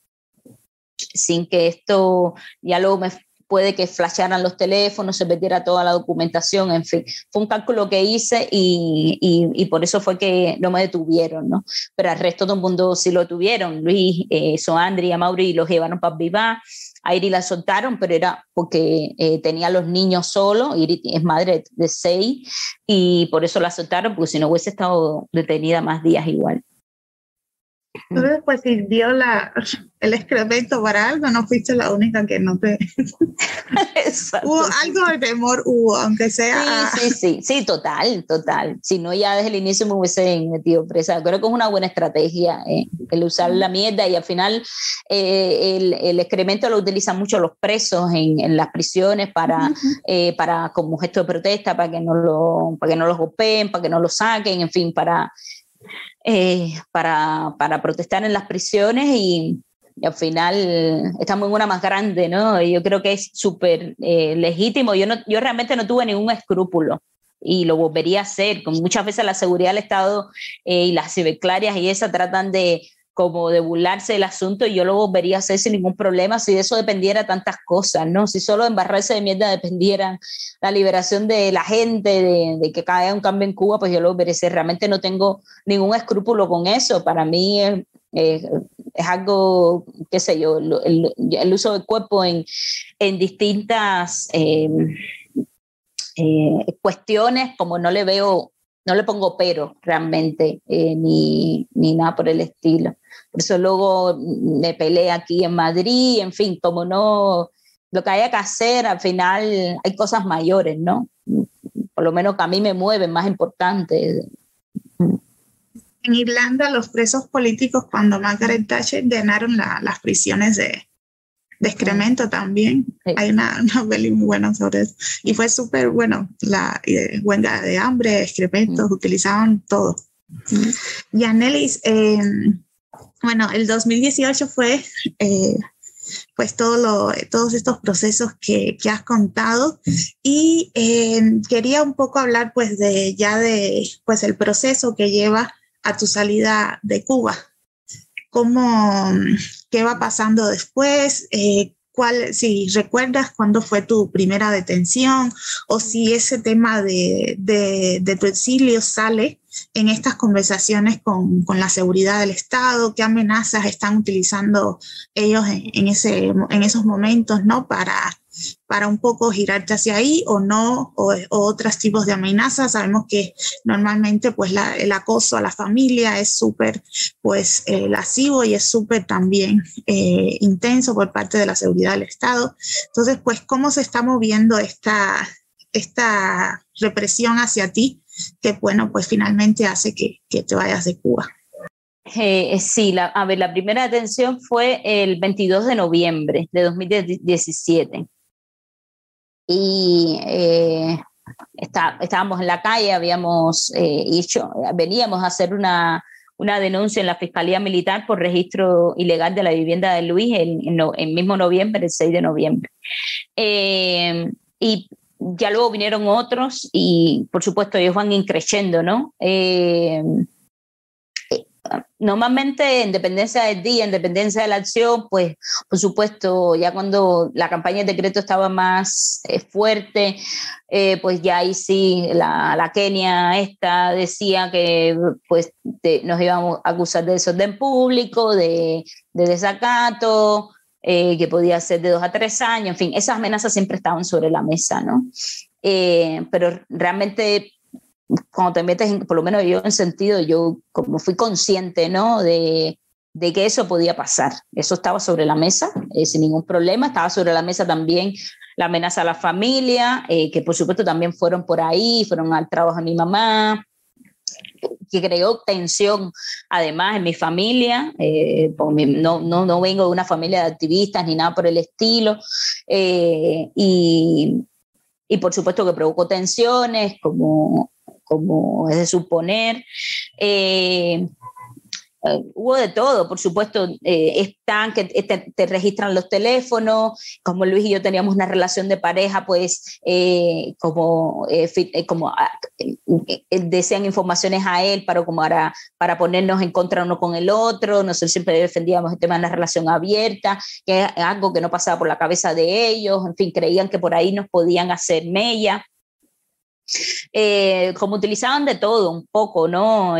sin que esto ya luego me puede que flasharan los teléfonos, se metiera toda la documentación, en fin. Fue un cálculo que hice y, y, por eso fue que no me detuvieron, ¿no? Pero al resto del mundo sí lo tuvieron. Luis, eh, Soandri y los llevaron para Viva a Iri la soltaron, pero era porque eh, tenía los niños solo, Iri es madre de seis, y por eso la soltaron, porque si no hubiese estado detenida más días igual. Entonces, pues si dio la, el excremento para algo, no fuiste la única que no te... hubo algo de temor, hubo, aunque sea... Sí, sí, sí, sí, total, total. Si no, ya desde el inicio me hubiese metido presa. Creo que es una buena estrategia eh, el usar la mierda y al final eh, el, el, excremento lo utilizan mucho los presos en, en las prisiones para, eh, para como gesto de protesta, para que no lo, para que no los golpeen, para que no lo saquen, en fin, para eh, para, para, protestar en las prisiones y, al final estamos en una más grande, ¿no? yo creo que es súper eh, legítimo. Yo, no, yo realmente no tuve ningún escrúpulo y lo volvería a hacer. Muchas veces la seguridad del Estado eh, y las ciberclarias y esa tratan de como de burlarse del asunto y yo lo volvería a hacer sin ningún problema si de eso dependiera tantas cosas, ¿no? Si solo embarrarse de mierda dependiera la liberación de la gente, de, que caiga un cambio en Cuba, pues yo lo volvería hacer. Realmente no tengo ningún escrúpulo con eso. Para mí es, es algo, qué sé yo, el, uso del cuerpo en, en distintas eh, eh, cuestiones, como no le veo no le pongo pero realmente, eh, ni, ni, nada por el estilo. Por eso luego me peleé aquí en Madrid, en fin, como no, lo que haya que hacer, al final hay cosas mayores, ¿no? Por lo menos que a mí me mueven, más importantes. En Irlanda, los presos políticos, cuando Margaret Thatcher llenaron las prisiones de, de excremento también. Hay una, una, peli muy buena sobre eso. Y fue súper bueno, la eh, huelga de hambre, excrementos, utilizaban todo. Y Anelis, em, bueno, el 2018 fue eh, pues todo lo, todos estos procesos que, que has contado y em, quería un poco hablar pues de ya de pues el proceso que lleva a tu salida de Cuba cómo, qué va pasando después, eh, cuál, si recuerdas cuándo fue tu primera detención o si ese tema de, de, tu exilio sale en estas conversaciones con, con, la seguridad del Estado, qué amenazas están utilizando ellos en, en, ese, en esos momentos, ¿no? Para, para un poco girarte hacia ahí o no, o, otros tipos de amenazas. Sabemos que normalmente pues el acoso a la familia es súper pues eh, lascivo y es súper también eh, intenso por parte de la seguridad del Estado. Entonces, pues, ¿cómo se está moviendo esta, esta represión hacia ti que, bueno, pues finalmente hace que, que te vayas de Cuba? Eh, sí, la, a ver, la primera detención fue el 22 de noviembre de 2017 y eh, está, estábamos en la calle, habíamos eh, hecho, veníamos a hacer una, una, denuncia en la Fiscalía Militar por registro ilegal de la vivienda de Luis en, en, mismo noviembre, el 6 de noviembre. Eh, y ya luego vinieron otros y por supuesto ellos van increciendo, ¿no? Normalmente en dependencia del día, en dependencia de la acción, pues por supuesto, ya cuando la campaña de decreto estaba más eh, fuerte, eh, pues ya ahí sí, la, la, Kenia esta decía que pues nos íbamos a acusar de desorden público, de, de desacato, eh, que podía ser de dos a tres años, en fin, esas amenazas siempre estaban sobre la mesa, ¿no? pero realmente cuando te metes, en, por lo menos yo en sentido, yo como fui consciente, ¿no? De, de que eso podía pasar. Eso estaba sobre la mesa, eh, sin ningún problema. Estaba sobre la mesa también la amenaza a la familia, eh, que por supuesto también fueron por ahí, fueron al trabajo de mi mamá. que creó tensión además en mi familia, eh, no, no, no, vengo de una familia de activistas ni nada por el estilo, eh, y, y, por supuesto que provocó tensiones, como, como es de suponer. Eh, eh, hubo de todo, por supuesto, eh, están que te, registran los teléfonos, como Luis y yo teníamos una relación de pareja, pues eh, como, como ah, desean informaciones a él para, como para, para ponernos en contra uno con el otro, nosotros siempre defendíamos el tema de la relación abierta, que es algo que no pasaba por la cabeza de ellos, en fin, creían que por ahí nos podían hacer mella. Como utilizaban de todo un poco, ¿no?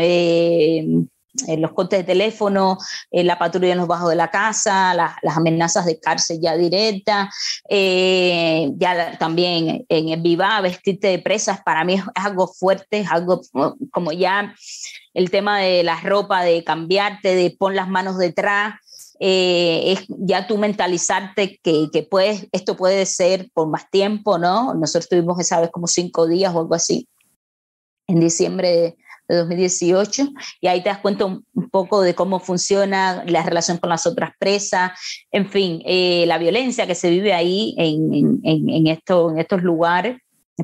Eh, los cortes de teléfono, eh, la patrulla en los bajos de la casa, las amenazas de cárcel ya directa, eh, ya también en el Viva, vestirte de presas, para mí es, algo fuerte, es algo como ya el tema de la ropa, de cambiarte, de pon las manos detrás, es ya tú mentalizarte que, que puedes, esto puede ser por más tiempo, ¿no? Nosotros tuvimos esa vez como cinco días o algo así en diciembre de 2018, y ahí te das cuenta un, poco de cómo funciona la relación con las otras presas, en fin, eh, la violencia que se vive ahí en, en, en, en estos lugares.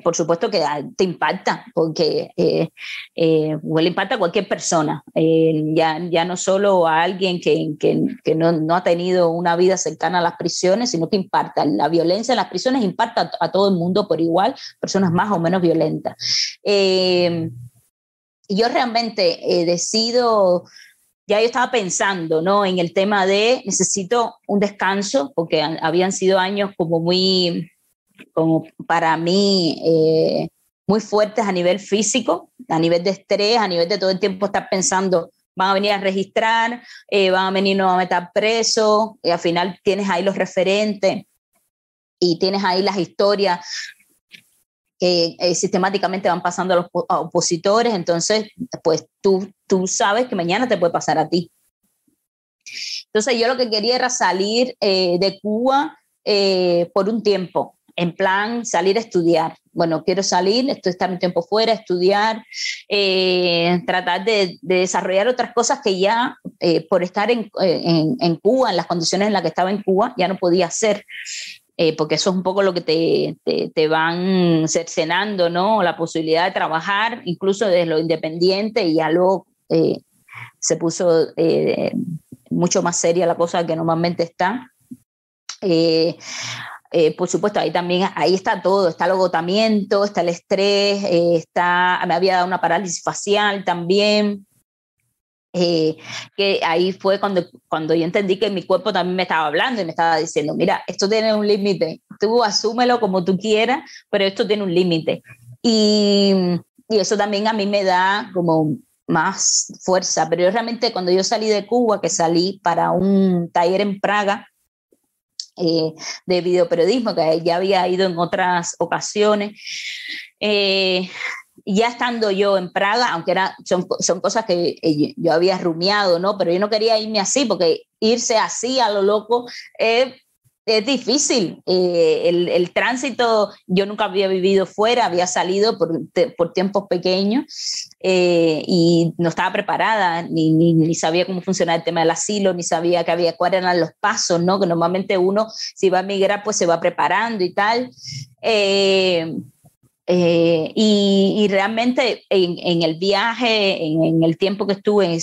Por supuesto que te impacta, porque eh, eh, le impacta a cualquier persona, eh, ya, ya no solo a alguien que, que, que no, no, ha tenido una vida cercana a las prisiones, sino que impacta. La violencia en las prisiones impacta a, todo el mundo por igual, personas más o menos violentas. Eh, yo realmente decido, ya yo estaba pensando, ¿no? En el tema de necesito un descanso, porque habían sido años como muy, como para mí, eh, muy fuertes a nivel físico, a nivel de estrés, a nivel de todo el tiempo estar pensando, van a venir a registrar, eh, van a venir nuevamente a preso, y al final tienes ahí los referentes y tienes ahí las historias que eh, sistemáticamente van pasando a los opositores, entonces, pues tú, tú sabes que mañana te puede pasar a ti. Entonces, yo lo que quería era salir eh, de Cuba eh, por un tiempo, en plan salir a estudiar. Bueno, quiero salir, estoy estar un tiempo fuera, estudiar, tratar de, desarrollar otras cosas que ya por estar en, en, en, Cuba, en las condiciones en las que estaba en Cuba, ya no podía hacer. Eh, porque eso es un poco lo que te, te, van cercenando, ¿no? La posibilidad de trabajar, incluso desde lo independiente, y ya luego eh, se puso eh, mucho más seria la cosa que normalmente está. Por supuesto, ahí también, ahí está todo, está el agotamiento, está el estrés, está, me había dado una parálisis facial también, eh, que ahí fue cuando, cuando yo entendí que mi cuerpo también me estaba hablando y me estaba diciendo, mira, esto tiene un límite, tú asúmelo como tú quieras, pero esto tiene un límite. Y, y, eso también a mí me da como más fuerza, pero yo realmente cuando yo salí de Cuba, que salí para un taller en Praga, eh, de videoperiodismo, que ya había ido en otras ocasiones, eh, ya estando yo en Praga, aunque era, son, son cosas que eh, yo había rumiado, ¿no? Pero yo no quería irme así, porque irse así a lo loco es, es difícil. Eh, el, el, tránsito, yo nunca había vivido fuera, había salido por, por tiempos pequeños eh, y no estaba preparada, ni, ni, ni, sabía cómo funcionaba el tema del asilo, ni sabía que había, cuáles eran los pasos, ¿no? Que normalmente uno, si va a migrar, pues se va preparando y tal. Eh, eh, y, realmente en, el viaje, en, el tiempo que estuve,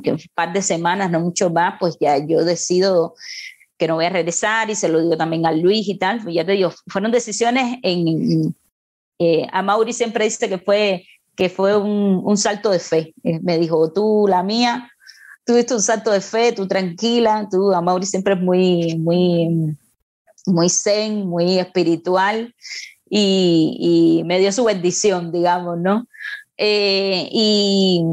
que un par de semanas, no mucho más, pues ya yo decido que no voy a regresar y se lo digo también a Luis y tal. Ya te digo, fueron decisiones en... Eh, a Mauri siempre dice que fue, que fue un, un salto de fe. Eh, me dijo, tú, la mía, tuviste un salto de fe, tú tranquila, tú, a Mauri siempre es muy, muy, muy zen, muy espiritual y, me dio su bendición, digamos, ¿no? Eh, y,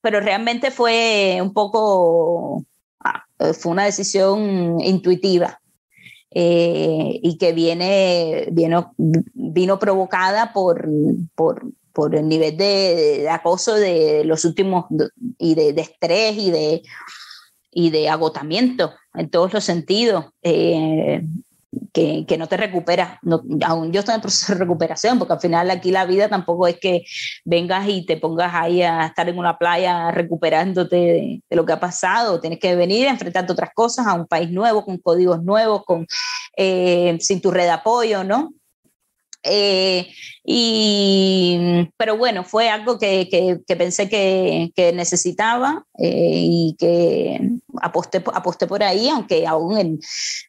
pero realmente fue un poco, fue una decisión intuitiva. Eh, y que viene, vino, vino provocada por, por, por el nivel de, acoso de los últimos y de, de, estrés y de, y de agotamiento en todos los sentidos. Eh, que, que, no te recuperas. No, aún yo estoy en proceso de recuperación, porque al final aquí la vida tampoco es que vengas y te pongas ahí a estar en una playa recuperándote de, lo que ha pasado. Tienes que venir a enfrentarte otras cosas a un país nuevo, con códigos nuevos, con, eh, sin tu red de apoyo, ¿no? Eh, y, pero bueno, fue algo que, que, pensé que, que necesitaba eh, y que aposté, aposté por ahí, aunque aún en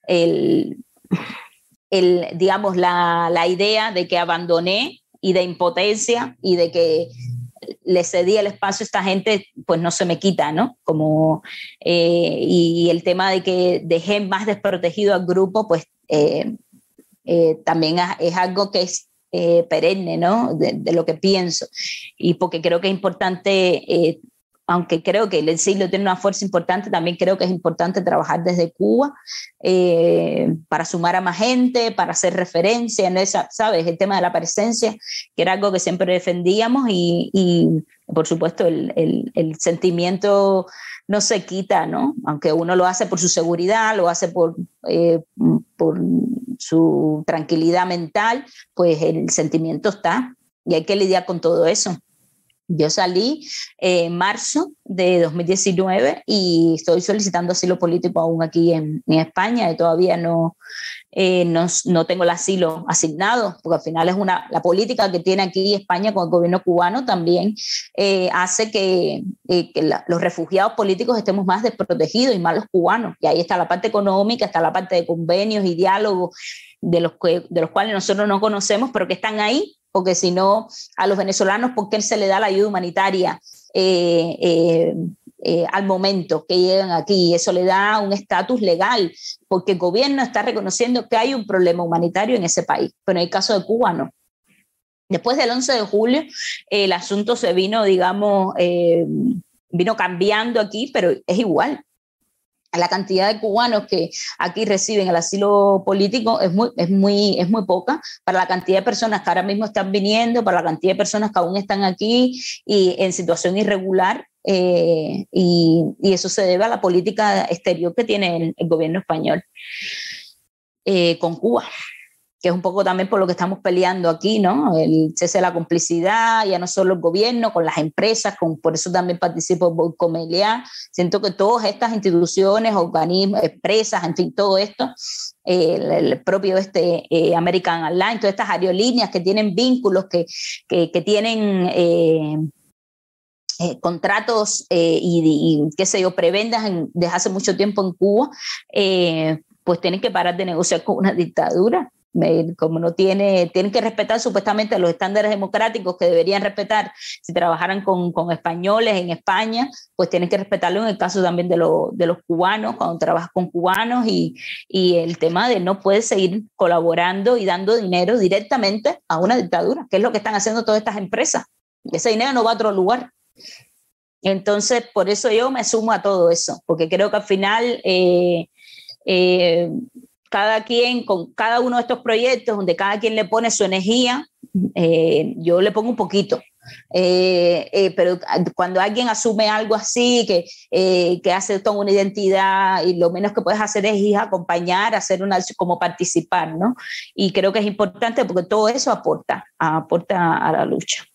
el, el digamos, la, la, idea de que abandoné y de impotencia y de que le cedí el espacio a esta gente, pues no se me quita, ¿no? Como, eh, y el tema de que dejé más desprotegido al grupo, pues eh, también es algo que es eh, perenne, ¿no? De, lo que pienso. Y porque creo que es importante, eh, aunque creo que el exilio tiene una fuerza importante, también creo que es importante trabajar desde Cuba para sumar a más gente, para hacer referencia en esa, ¿sabes? El tema de la presencia, que era algo que siempre defendíamos y, y por supuesto, el, el, el sentimiento no se quita, ¿no? Aunque uno lo hace por su seguridad, lo hace por, eh, por su tranquilidad mental, pues el sentimiento está y hay que lidiar con todo eso. Yo salí en marzo de 2019 y estoy solicitando asilo político aún aquí en, España y todavía no, eh, no, no, tengo el asilo asignado, porque al final es una, la política que tiene aquí España con el gobierno cubano también eh, hace que, eh, que los refugiados políticos estemos más desprotegidos y más los cubanos. Y ahí está la parte económica, está la parte de convenios y diálogos de los, de los cuales nosotros no conocemos, pero que están ahí porque si no, a los venezolanos, ¿por qué se le da la ayuda humanitaria eh, eh, eh, al momento que llegan aquí? Eso le da un estatus legal, porque el gobierno está reconociendo que hay un problema humanitario en ese país, pero en el caso de Cuba no. Después del 11 de julio, el asunto se vino, digamos, vino cambiando aquí, pero es igual la cantidad de cubanos que aquí reciben el asilo político es muy, es, muy, es muy poca para la cantidad de personas que ahora mismo están viniendo, para la cantidad de personas que aún están aquí y en situación irregular. Eh, y, eso se debe a la política exterior que tiene el, gobierno español eh, con Cuba que es un poco también por lo que estamos peleando aquí, ¿no? El cese de la complicidad, ya no solo el gobierno, con las empresas, con, por eso también participo en Comelia. Siento que todas estas instituciones, organismos, empresas, en fin, todo esto, el, propio este, eh, American Airlines, todas estas aerolíneas que tienen vínculos, que, que, tienen... Eh, eh, contratos y, y, qué sé yo, prebendas desde hace mucho tiempo en Cuba, pues tienen que parar de negociar con una dictadura como no tiene, tienen que respetar supuestamente los estándares democráticos que deberían respetar si trabajaran con, con españoles en España, pues tienen que respetarlo en el caso también de, de los cubanos, cuando trabajas con cubanos y, y, el tema de no puedes seguir colaborando y dando dinero directamente a una dictadura, que es lo que están haciendo todas estas empresas. Ese dinero no va a otro lugar. Entonces, por eso yo me sumo a todo eso, porque creo que al final eh, eh, cada quien, con cada uno de estos proyectos, donde cada quien le pone su energía, eh, yo le pongo un poquito. Eh, eh, pero cuando alguien asume algo así, que, que hace toda una identidad y lo menos que puedes hacer es ir a acompañar, hacer una, como participar, ¿no? Y creo que es importante porque todo eso aporta, aporta a la lucha.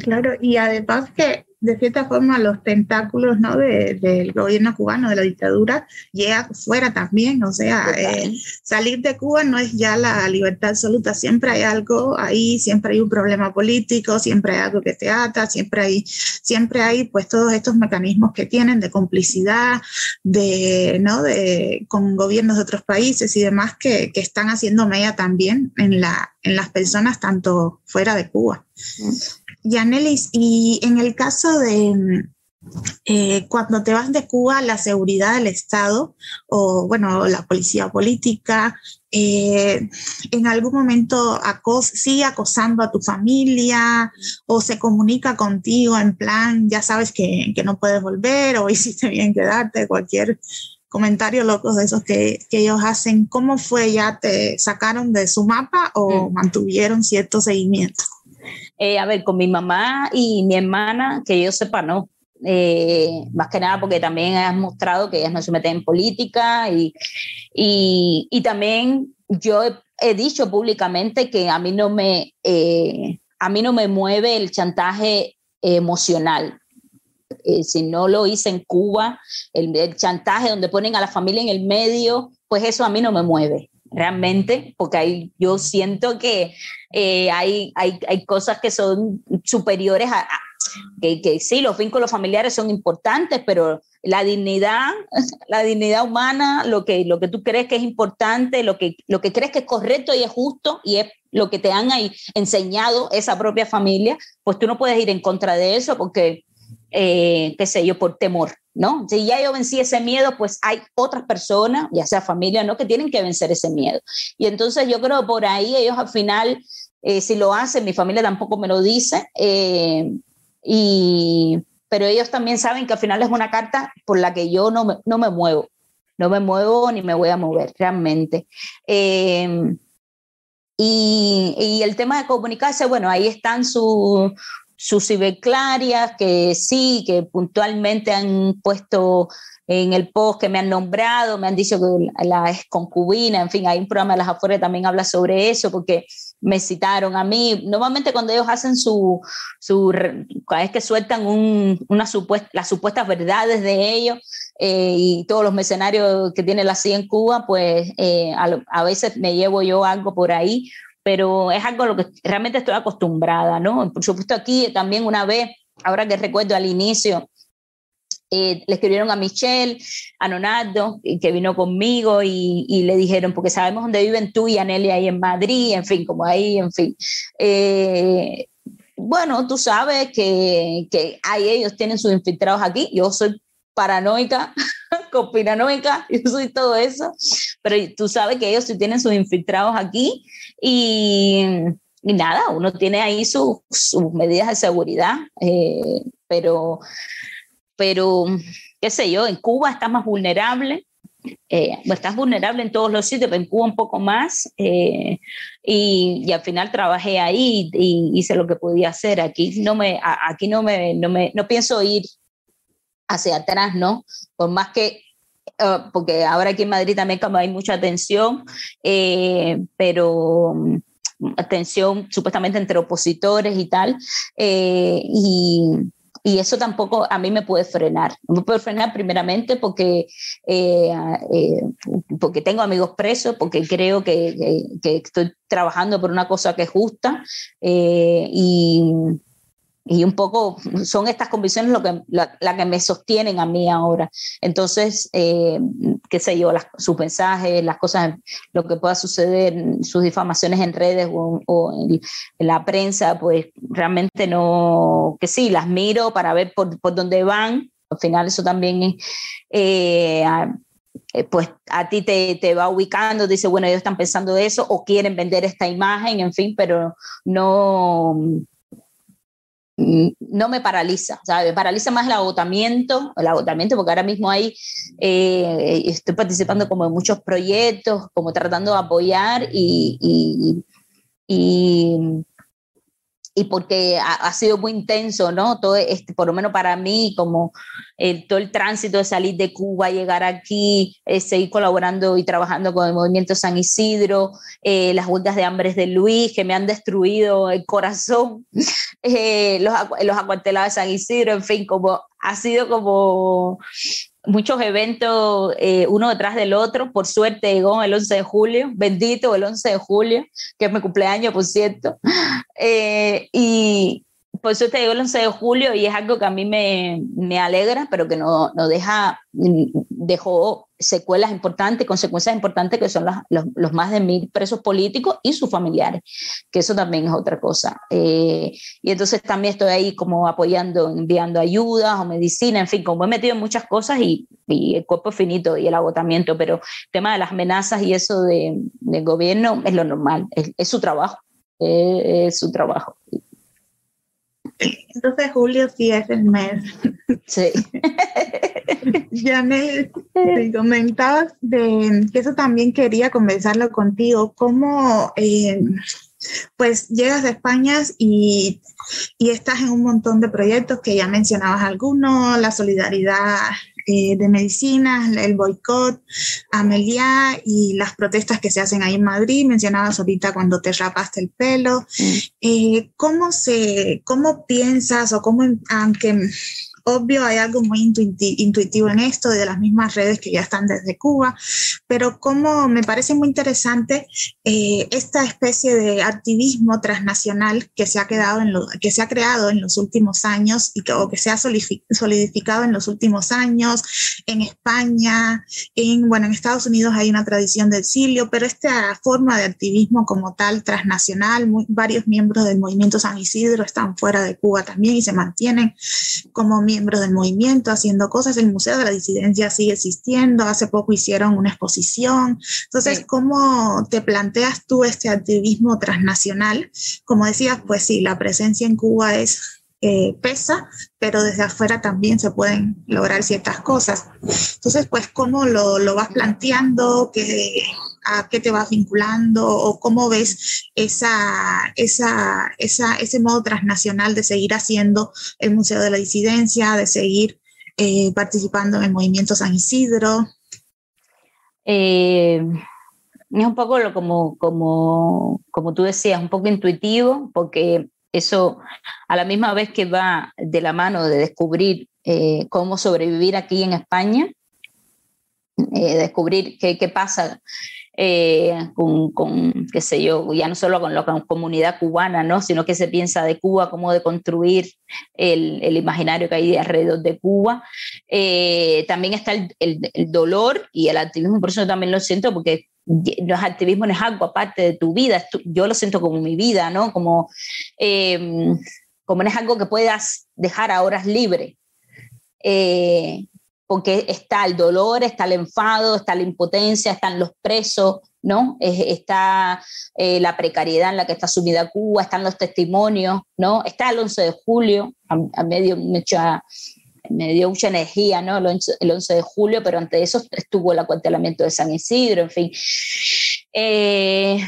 claro, y además que de cierta forma los tentáculos ¿no? del gobierno cubano, de la dictadura, llega fuera también. O sea, eh, salir de Cuba no es ya la libertad absoluta, siempre hay algo ahí, siempre hay un problema político, siempre hay algo que te ata, siempre hay, siempre hay pues todos estos mecanismos que tienen de complicidad, de, ¿no? de, con gobiernos de otros países y demás que, que están haciendo media también en, la, en las personas tanto fuera de Cuba. Yanelis, y en el caso de eh, cuando te vas de Cuba, la seguridad del Estado o, bueno, la policía política, eh, en algún momento acos sigue acosando a tu familia o se comunica contigo en plan, ya sabes que, que no puedes volver o hiciste bien quedarte, cualquier comentario loco de esos que, que, ellos hacen. ¿Cómo fue? ¿Ya te sacaron de su mapa o mm. mantuvieron cierto seguimiento? Eh, a ver, con mi mamá y mi hermana, que yo sepa, no. eh, más que nada porque también has mostrado que ellas no se meten en política y, y, también yo he, dicho públicamente que a mí no me, eh, a mí no me mueve el chantaje emocional. Eh, si no lo hice en Cuba, el, el, chantaje donde ponen a la familia en el medio, pues eso a mí no me mueve realmente, porque ahí yo siento que hay, hay, hay, cosas que son superiores a, que, sí, los vínculos familiares son importantes, pero la dignidad, la dignidad humana, lo que, lo que tú crees que es importante, lo que, lo que crees que es correcto y es justo y es lo que te han enseñado esa propia familia, pues tú no puedes ir en contra de eso porque, eh, qué sé yo, por temor, ¿no? Si ya yo vencí ese miedo, pues hay otras personas, ya sea familia, ¿no? Que tienen que vencer ese miedo. Y entonces yo creo por ahí ellos al final, eh, si lo hacen, mi familia tampoco me lo dice, eh, y, pero ellos también saben que al final es una carta por la que yo no me, no me muevo, no me muevo ni me voy a mover realmente. Em, y, y, el tema de comunicarse, bueno, ahí están sus sus ciberclarias que sí, que puntualmente han puesto en el post que me han nombrado, me han dicho que la es concubina, en fin, hay un programa de las afueras que también habla sobre eso, porque me citaron a mí. Normalmente cuando ellos hacen su, su cada vez que sueltan una supuesta, las supuestas verdades de ellos eh, y todos los mercenarios que tiene la CIA en Cuba, pues eh, a, veces me llevo yo algo por ahí, pero es algo a lo que realmente estoy acostumbrada, ¿no? Por supuesto aquí también una vez, ahora que recuerdo al inicio, eh, le escribieron a Michelle, a Nonardo, que vino conmigo y, le dijeron, porque sabemos dónde viven tú y Anelia ahí en Madrid, en fin, como ahí, en fin. Eh, bueno, tú sabes que, que hay, ellos tienen sus infiltrados aquí, yo soy paranoica, conspiranoica, yo soy todo eso, pero tú sabes que ellos sí tienen sus infiltrados aquí y, y nada, uno tiene ahí sus medidas de seguridad, eh, pero pero qué sé yo, en Cuba estás más vulnerable, eh, estás vulnerable en todos los sitios, pero en Cuba un poco más, eh, y, al final trabajé ahí y, hice lo que podía hacer. Aquí no me, aquí no me, no me, no pienso ir hacia atrás, ¿no? Por más que eh, porque ahora aquí en Madrid también como hay mucha tensión, pero tensión supuestamente entre opositores y tal, y, y eso tampoco a mí me puede frenar. Me puede frenar primeramente porque, eh, eh, porque tengo amigos presos, porque creo que, que, estoy trabajando por una cosa que es justa eh, y, y un poco son estas convicciones lo que, la, que me sostienen a mí ahora. Entonces, eh, qué sé yo, sus mensajes, las cosas, lo que pueda suceder, sus difamaciones en redes o, en, la prensa, pues realmente no, que sí, las miro para ver por, por dónde van. Al final eso también eh, eh, pues a ti te, te, va ubicando, dice, bueno, ellos están pensando eso o quieren vender esta imagen, en fin, pero no no me paraliza, Me paraliza más el agotamiento, el agotamiento, porque ahora mismo ahí eh, estoy participando como en muchos proyectos, como tratando de apoyar y porque ha, sido muy intenso, ¿no? Todo este, por lo menos para mí, como el, todo el tránsito de salir de Cuba, llegar aquí, eh, seguir colaborando y trabajando con el movimiento San Isidro, eh, las huelgas de hambres de Luis, que me han destruido el corazón, eh, los, los acuartelados de San Isidro, en fin, como ha sido como muchos eventos uno detrás del otro. Por suerte llegó el 11 de julio, bendito el 11 de julio, que es mi cumpleaños, por cierto. Eh, y por eso te digo el 11 de julio y es algo que a mí me, me alegra, pero que no, no, deja, dejó secuelas importantes, consecuencias importantes que son los, los, más de mil presos políticos y sus familiares, que eso también es otra cosa. Eh, y entonces también estoy ahí como apoyando, enviando ayudas o medicina, en fin, como he metido en muchas cosas y, y el cuerpo finito y el agotamiento, pero el tema de las amenazas y eso de, del gobierno es lo normal, es, es su trabajo es su trabajo. Entonces julio sí es el mes. Sí. Janel, te comentabas de que eso también quería conversarlo contigo. ¿Cómo, eh, pues llegas a España y, y, estás en un montón de proyectos que ya mencionabas algunos, la solidaridad eh, de medicinas, el boicot, Amelia y las protestas que se hacen ahí en Madrid. Mencionabas ahorita cuando te rapaste el pelo. Mm. Eh, ¿cómo, se, ¿Cómo piensas o cómo, aunque obvio, hay algo muy intuitivo en esto, de las mismas redes que ya están desde Cuba, pero como me parece muy interesante eh, esta especie de activismo transnacional que se ha, quedado en lo, que se ha creado en los últimos años y que, o que se ha solidificado en los últimos años en España, en, bueno, en Estados Unidos hay una tradición del exilio, pero esta forma de activismo como tal transnacional, varios miembros del movimiento San Isidro están fuera de Cuba también y se mantienen como miembros miembros del movimiento haciendo cosas. El Museo de la Disidencia sigue existiendo. Hace poco hicieron una exposición. Entonces, ¿cómo te planteas tú este activismo transnacional? Como decías, pues sí, la presencia en Cuba es eh, pesa, pero desde afuera también se pueden lograr ciertas cosas. Entonces, pues, ¿cómo lo, lo vas planteando? ¿Qué, ¿A qué te vas vinculando? ¿O cómo ves esa, esa, esa, ese modo transnacional de seguir haciendo el Museo de la Disidencia, de seguir eh, participando en el movimiento San Isidro? Eh, es un poco lo, como, como, como tú decías, un poco intuitivo, porque eso a la misma vez que va de la mano de descubrir eh, cómo sobrevivir aquí en España, eh, descubrir qué, qué pasa eh, con, con, qué sé yo, ya no solo con la comunidad cubana, ¿no? sino que se piensa de Cuba, cómo de construir el, el imaginario que hay alrededor de Cuba. también está el, el, el, dolor y el activismo, por eso también lo siento, porque los activismo no es algo aparte de tu vida, yo lo siento como mi vida, ¿no? Como, eh, como no es algo que puedas dejar a horas libre. Eh, porque está el dolor, está el enfado, está la impotencia, están los presos, ¿no? está eh, la precariedad en la que está sumida Cuba, están los testimonios, ¿no? Está el 11 de julio, a, a medio mucha me dio mucha energía, ¿no? El 11, de julio, pero ante eso estuvo el acuartelamiento de San Isidro, en fin. Eh,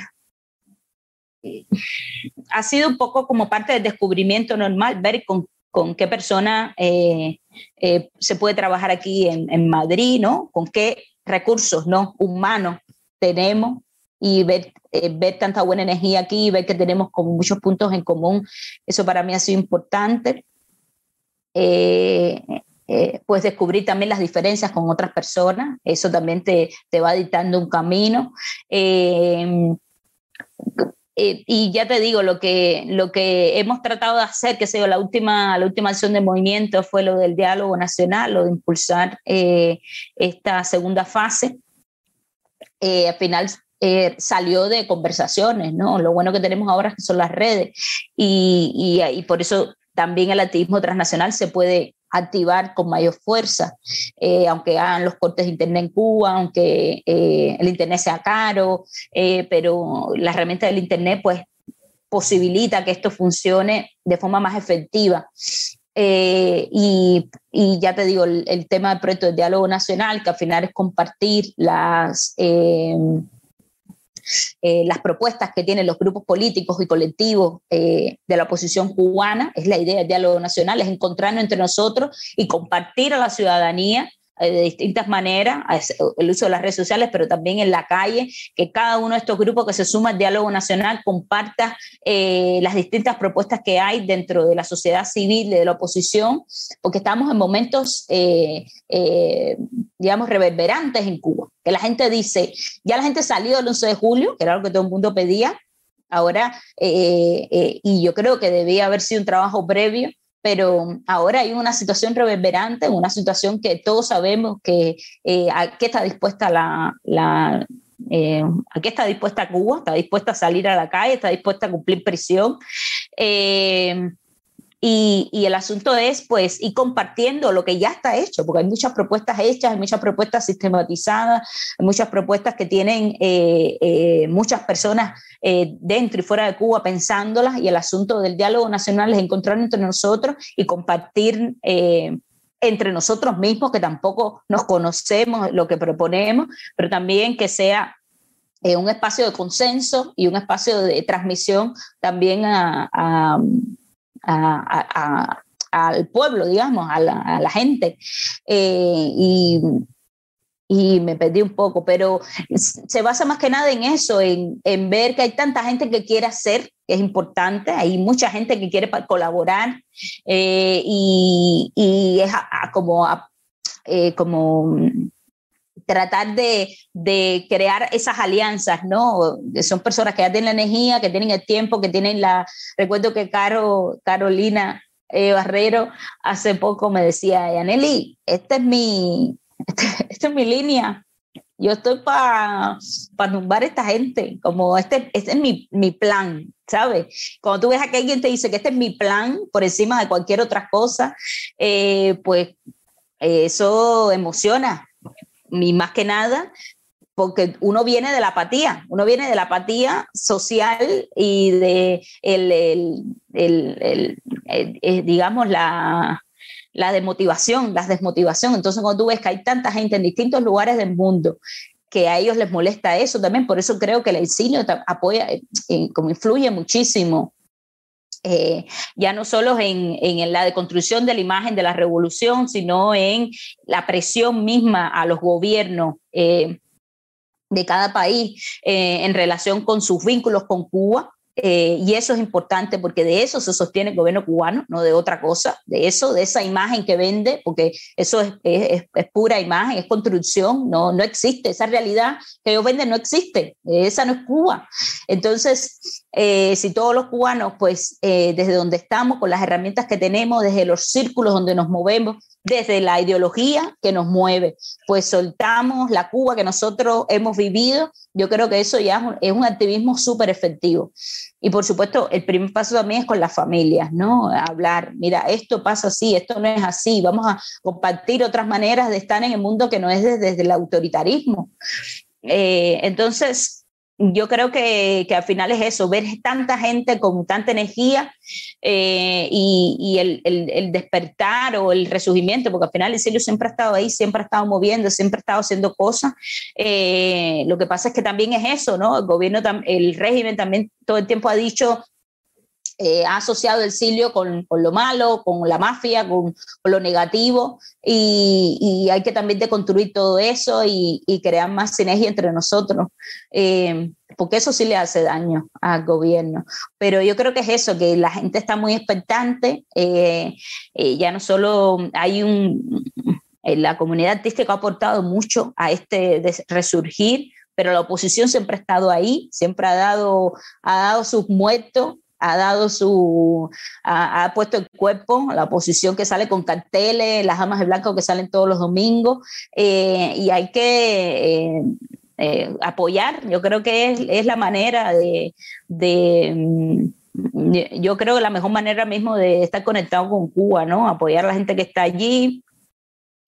ha sido un poco como parte del descubrimiento normal, ver con, con qué persona eh, eh, se puede trabajar aquí en, en, Madrid, ¿no? Con qué recursos ¿no? humanos tenemos y ver, ver tanta buena energía aquí, ver que tenemos como muchos puntos en común. Eso para mí ha sido importante. Eh, eh, pues descubrir también las diferencias con otras personas, eso también te, te va dictando un camino. Eh, y ya te digo, lo que, lo que hemos tratado de hacer, que sea la última, la última acción de movimiento fue lo del diálogo nacional, lo de impulsar esta segunda fase. al final salió de conversaciones, ¿no? Lo bueno que tenemos ahora son las redes y, y, y por eso también el activismo transnacional se puede activar con mayor fuerza, eh, aunque hagan los cortes de Internet en Cuba, aunque eh, el Internet sea caro, eh, pero la herramienta del Internet pues posibilita que esto funcione de forma más efectiva. Y, y, ya te digo, el, el, tema del proyecto de diálogo nacional, que al final es compartir las eh, las propuestas que tienen los grupos políticos y colectivos eh, de la oposición cubana, es la idea del diálogo nacional, es encontrarnos entre nosotros y compartir a la ciudadanía eh, de distintas maneras, el uso de las redes sociales, pero también en la calle, que cada uno de estos grupos que se suma al diálogo nacional comparta eh, las distintas propuestas que hay dentro de la sociedad civil, de la oposición, porque estamos en momentos, eh, digamos, reverberantes en Cuba, que la gente dice, ya la gente salió el 11 de julio, que era lo que todo el mundo pedía, ahora, y yo creo que debía haber sido un trabajo previo pero ahora hay una situación reverberante, una situación que todos sabemos que eh, a qué está dispuesta la, eh, a qué está dispuesta Cuba, está dispuesta a salir a la calle, está dispuesta a cumplir prisión. Eh, y, y, el asunto es, pues, ir compartiendo lo que ya está hecho, porque hay muchas propuestas hechas, hay muchas propuestas sistematizadas, hay muchas propuestas que tienen eh, eh, muchas personas eh, dentro y fuera de Cuba pensándolas, y el asunto del diálogo nacional es encontrar entre nosotros y compartir eh, entre nosotros mismos, que tampoco nos conocemos lo que proponemos, pero también que sea eh, un espacio de consenso y un espacio de transmisión también a, al pueblo, digamos, a la, gente. Eh, y, me perdí un poco, pero se basa más que nada en eso, en, ver que hay tanta gente que quiere hacer, que es importante, hay mucha gente que quiere colaborar eh, y, es como, como tratar de, crear esas alianzas, ¿no? Son personas que ya tienen la energía, que tienen el tiempo, que tienen la... Recuerdo que Caro, Carolina eh, Barrero hace poco me decía, Yaneli, esta es mi, esta es mi línea. Yo estoy para pa tumbar a esta gente, como este, este es mi, mi plan, ¿sabes? Cuando tú ves a que alguien te dice que este es mi plan por encima de cualquier otra cosa, eh, pues eso emociona, ni más que nada porque uno viene de la apatía, uno viene de la apatía social y de, el, el, eh, digamos, la, la desmotivación, la desmotivación. Entonces, cuando tú ves que hay tanta gente en distintos lugares del mundo que a ellos les molesta eso también, por eso creo que el exilio apoya, eh, como influye muchísimo eh, ya no solo en, en, la deconstrucción de la imagen de la revolución, sino en la presión misma a los gobiernos eh, de cada país eh, en relación con sus vínculos con Cuba. Eh, y eso es importante porque de eso se sostiene el gobierno cubano, no de otra cosa, de eso, de esa imagen que vende, porque eso es, es, es pura imagen, es construcción, no, no existe, esa realidad que ellos venden no existe, esa no es Cuba. Entonces, eh, si todos los cubanos, pues eh, desde donde estamos, con las herramientas que tenemos, desde los círculos donde nos movemos, desde la ideología que nos mueve, pues soltamos la Cuba que nosotros hemos vivido, yo creo que eso ya es un, activismo súper efectivo. Y por supuesto, el primer paso también es con las familias, ¿no? Hablar, mira, esto pasa así, esto no es así, vamos a compartir otras maneras de estar en el mundo que no es desde, el autoritarismo. Eh, entonces, yo creo que, que, al final es eso, ver tanta gente con tanta energía eh, y, y el, el, el, despertar o el resurgimiento, porque al final el cielo siempre ha estado ahí, siempre ha estado moviendo, siempre ha estado haciendo cosas. Eh, lo que pasa es que también es eso, ¿no? El gobierno, el régimen también todo el tiempo ha dicho eh, ha asociado el Silio con, con, lo malo, con la mafia, con, con lo negativo, y, y, hay que también deconstruir todo eso y, y crear más sinergia entre nosotros, eh, porque eso sí le hace daño al gobierno. Pero yo creo que es eso, que la gente está muy expectante, eh, ya no solo hay un... La comunidad artística ha aportado mucho a este resurgir, pero la oposición siempre ha estado ahí, siempre ha dado, ha dado sus muertos ha dado su, ha, puesto el cuerpo, la oposición que sale con carteles, las amas de blanco que salen todos los domingos, eh, y hay que eh, eh, apoyar, yo creo que es, la manera de, de mm, yo creo que la mejor manera mismo de estar conectado con Cuba, ¿no? Apoyar a la gente que está allí,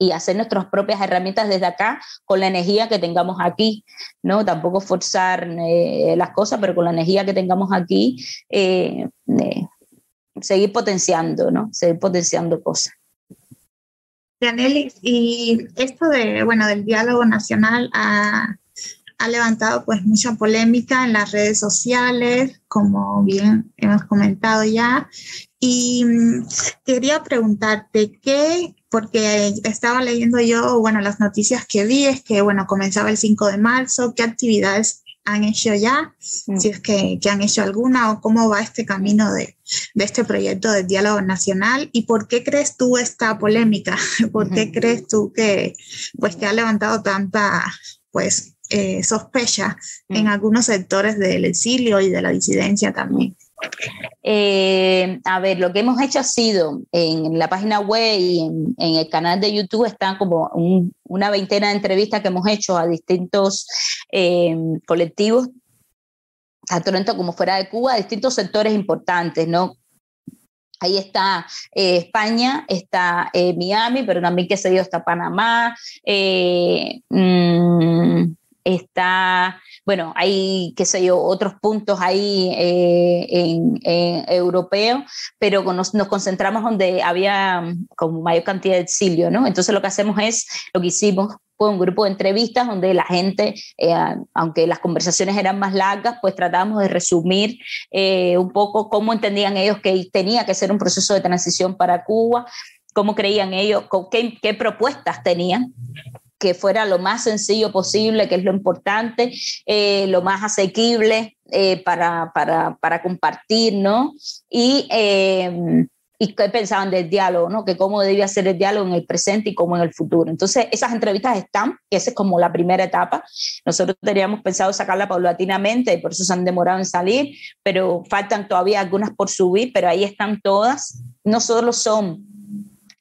y hacer nuestras propias herramientas desde acá con la energía que tengamos aquí, ¿no? Tampoco forzar eh, las cosas, pero con la energía que tengamos aquí, eh, eh, seguir potenciando, ¿no? Seguir potenciando cosas. Yanelis, y esto de, bueno, del diálogo nacional ha, ha levantado pues mucha polémica en las redes sociales, como bien hemos comentado ya, y mm, quería preguntarte qué porque estaba leyendo yo, bueno, las noticias que vi es que, bueno, comenzaba el 5 de marzo, ¿qué actividades han hecho ya? Mm. Si es que, que, han hecho alguna o cómo va este camino de, de, este proyecto de diálogo nacional y por qué crees tú esta polémica? ¿Por qué crees tú que, pues, que ha levantado tanta, pues, eh, sospecha mm. en algunos sectores del exilio y de la disidencia también? Eh, a ver, lo que hemos hecho ha sido en la página web y en, el canal de YouTube están como una veintena de entrevistas que hemos hecho a distintos eh, colectivos, tanto como fuera de Cuba, distintos sectores importantes, ¿no? Ahí está eh, España, está Miami, pero también, qué sé yo, está Panamá, mm, está bueno, hay, qué sé yo, otros puntos ahí eh, en, europeos, pero nos, nos, concentramos donde había mm, como mayor cantidad de exilio, ¿no? Entonces lo que hacemos es, lo que hicimos fue un grupo de entrevistas donde la gente, eh, aunque las conversaciones eran más largas, pues tratamos de resumir eh, un poco cómo entendían ellos que tenía que ser un proceso de transición para Cuba, cómo creían ellos, qué, qué propuestas tenían que fuera lo más sencillo posible, que es lo importante, eh, lo más asequible para, para, para, compartir, ¿no? Y y qué pensaban del diálogo, ¿no? Que cómo debía ser el diálogo en el presente y cómo en el futuro. Entonces, esas entrevistas están, que esa es como la primera etapa. Nosotros teníamos pensado sacarla paulatinamente y por eso se han demorado en salir, pero faltan todavía algunas por subir, pero ahí están todas. No solo son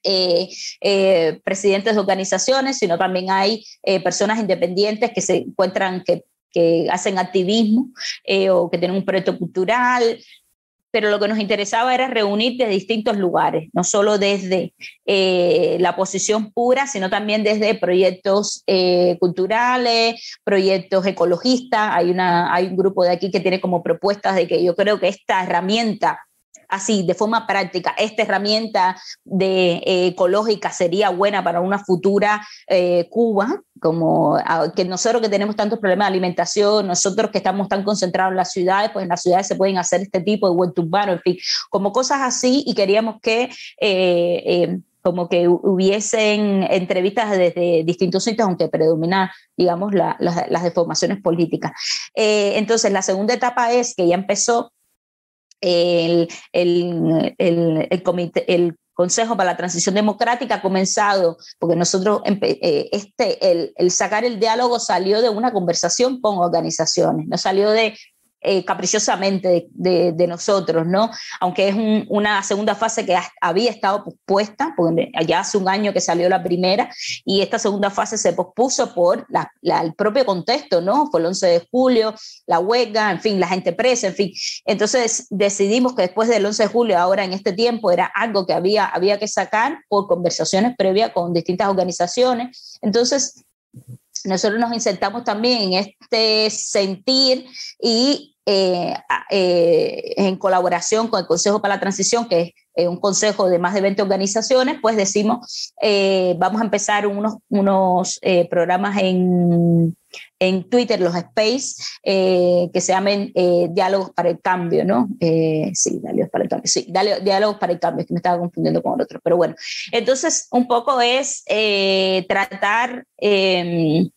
eh, eh, presidentes de organizaciones, sino también hay eh, personas independientes que se encuentran que, que hacen activismo o que tienen un proyecto cultural, pero lo que nos interesaba era reunir de distintos lugares, no solo desde la posición pura, sino también desde proyectos culturales, proyectos ecologistas. Hay, una, hay un grupo de aquí que tiene como propuestas de que yo creo que esta herramienta así, de forma práctica, esta herramienta de, eh, ecológica sería buena para una futura Cuba, como que nosotros que tenemos tantos problemas de alimentación, nosotros que estamos tan concentrados en las ciudades, pues en las ciudades se pueden hacer este tipo de huerto urbano, en fin, como cosas así y queríamos que... Eh, eh, como que hubiesen entrevistas desde distintos sitios, aunque predominan, digamos, las deformaciones políticas. Eh, entonces, la segunda etapa es que ya empezó el, el, el, el, comité, el Consejo para la Transición Democrática ha comenzado, porque nosotros, eh, este, el, el sacar el diálogo salió de una conversación con organizaciones, no salió de eh, capriciosamente de, nosotros, ¿no? Aunque es una segunda fase que había estado pospuesta, ya hace un año que salió la primera, y esta segunda fase se pospuso por el propio contexto, ¿no? Fue el 11 de julio, la huelga, en fin, la gente presa, en fin. Entonces decidimos que después del 11 de julio, ahora en este tiempo, era algo que había, había que sacar por conversaciones previas con distintas organizaciones. Entonces, nosotros nos insertamos también en este sentir y eh, eh, en colaboración con el Consejo para la Transición, que es eh, un consejo de más de 20 organizaciones, pues decimos, vamos a empezar unos, unos programas en, en, Twitter, los Space, que se llamen Diálogos para el Cambio, ¿no? sí, Diálogos para el Cambio, sí, Diálogos para el Cambio, que me estaba confundiendo con otro, pero bueno, entonces un poco es tratar em,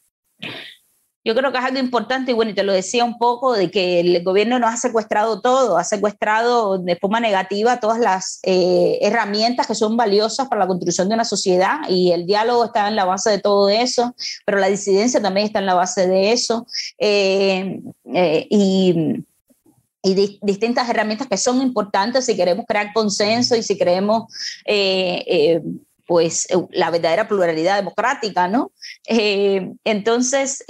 yo creo que es algo importante y bueno, y te lo decía un poco, de que el gobierno nos ha secuestrado todo, ha secuestrado de forma negativa todas las eh, herramientas que son valiosas para la construcción de una sociedad y el diálogo está en la base de todo eso, pero la disidencia también está en la base de eso. Eh, eh, y y distintas herramientas que son importantes si queremos crear consenso y si queremos pues eh, la verdadera pluralidad democrática, ¿no? Eh, entonces,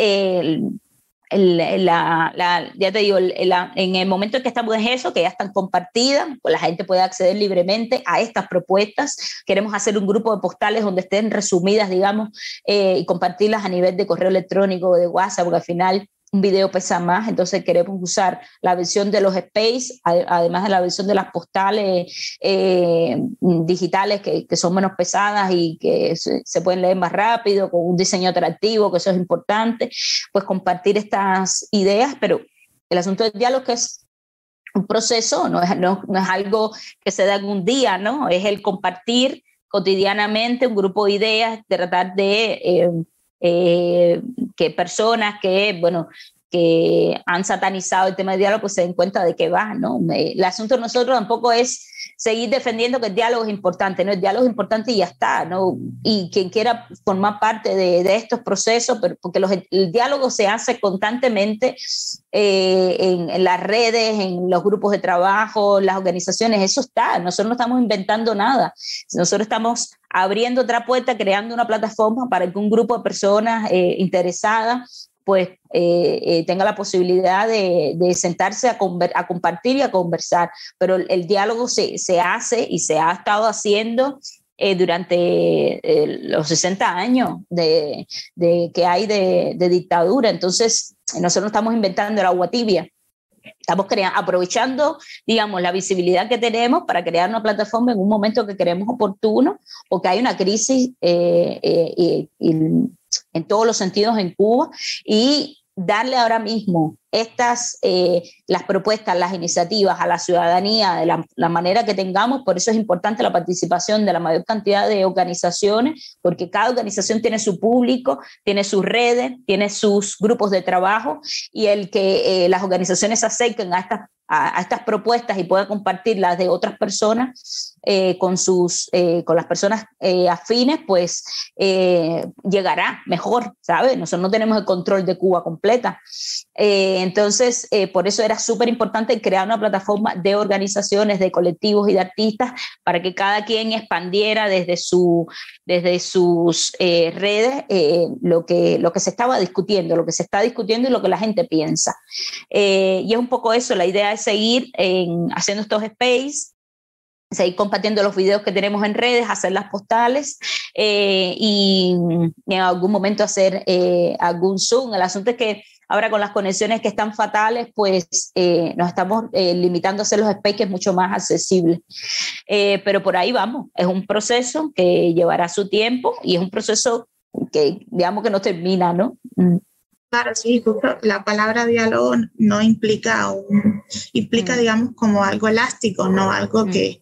la, ya te digo, en el momento en que estamos en eso, que ya están compartidas, pues la gente puede acceder libremente a estas propuestas. Queremos hacer un grupo de postales donde estén resumidas, digamos, eh, y compartirlas a nivel de correo electrónico o de WhatsApp, porque al final un video pesa más, entonces queremos usar la versión de los space, además de la versión de las postales eh, digitales que, que, son menos pesadas y que se, pueden leer más rápido, con un diseño atractivo, que eso es importante, pues compartir estas ideas, pero el asunto del diálogo es un proceso, no es, no, es algo que se da en un día, ¿no? Es el compartir cotidianamente un grupo de ideas, de tratar de... Eh, eh, que personas que, bueno, que han satanizado el tema del diálogo, pues se den cuenta de que va, ¿no? el asunto de nosotros tampoco es seguir defendiendo que el diálogo es importante, ¿no? El diálogo es importante y ya está, ¿no? Y quien quiera formar parte de, de estos procesos, pero porque los, el diálogo se hace constantemente eh, en, en, las redes, en los grupos de trabajo, las organizaciones, eso está, nosotros no estamos inventando nada, nosotros estamos abriendo otra puerta, creando una plataforma para que un grupo de personas eh, interesadas pues eh, eh, tenga la posibilidad de, sentarse a, compartir y a conversar. Pero el, diálogo se, se, hace y se ha estado haciendo eh, durante los 60 años de, que hay de, dictadura. Entonces, nosotros estamos inventando el agua tibia. Estamos aprovechando, digamos, la visibilidad que tenemos para crear una plataforma en un momento que creemos oportuno o que hay una crisis eh, eh, en todos los sentidos en Cuba. Y darle ahora mismo estas, eh, las propuestas, las iniciativas a la ciudadanía de la, manera que tengamos, por eso es importante la participación de la mayor cantidad de organizaciones, porque cada organización tiene su público, tiene sus redes, tiene sus grupos de trabajo y el que eh, las organizaciones se acerquen a estas, a, estas propuestas y puedan compartirlas de otras personas eh, con, sus, con las personas afines, pues llegará mejor, ¿sabes? Nosotros no tenemos el control de Cuba completa. Entonces, eh, por eso era súper importante crear una plataforma de organizaciones, de colectivos y de artistas para que cada quien expandiera desde, su, desde sus eh, redes eh, lo, que, lo que se estaba discutiendo, lo que se está discutiendo y lo que la gente piensa. y es un poco eso, la idea es seguir haciendo estos space seguir compartiendo los videos que tenemos en redes, hacer las postales y, en algún momento hacer algún Zoom. El asunto es que Ahora con las conexiones que están fatales, pues eh, nos estamos eh, limitando a hacer los spaces mucho más accesibles. Eh, pero por ahí vamos, es un proceso que llevará su tiempo y es un proceso que digamos que no termina, ¿no? Mm. Claro, sí, la palabra diálogo no implica un, implica, mm. digamos, como algo elástico, no algo mm. que...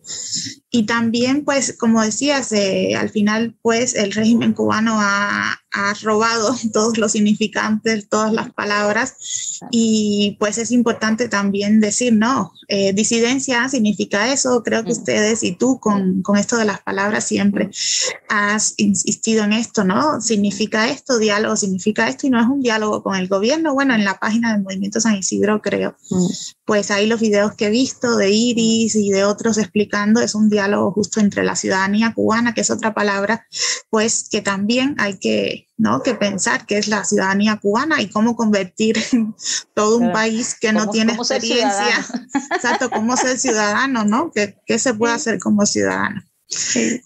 Y también, pues, como decías, al final, pues, el régimen cubano ha, ha robado todos los significantes, todas las palabras. Y pues es importante también decir, no, eh, disidencia significa eso, creo que mm. ustedes y tú con, con, esto de las palabras siempre has insistido en esto, ¿no? Significa esto, diálogo significa esto y no es un diálogo con el gobierno, bueno, en la página del Movimiento San Isidro creo, mm. Pues ahí los videos que he visto de Iris y de otros explicando, es un diálogo justo entre la ciudadanía cubana, que es otra palabra, pues que también hay que ¿no? que pensar que es la ciudadanía cubana y cómo convertir todo un país que no tiene experiencia, exacto, cómo ser ciudadano, ¿no? ¿Qué, qué se puede hacer como ciudadano?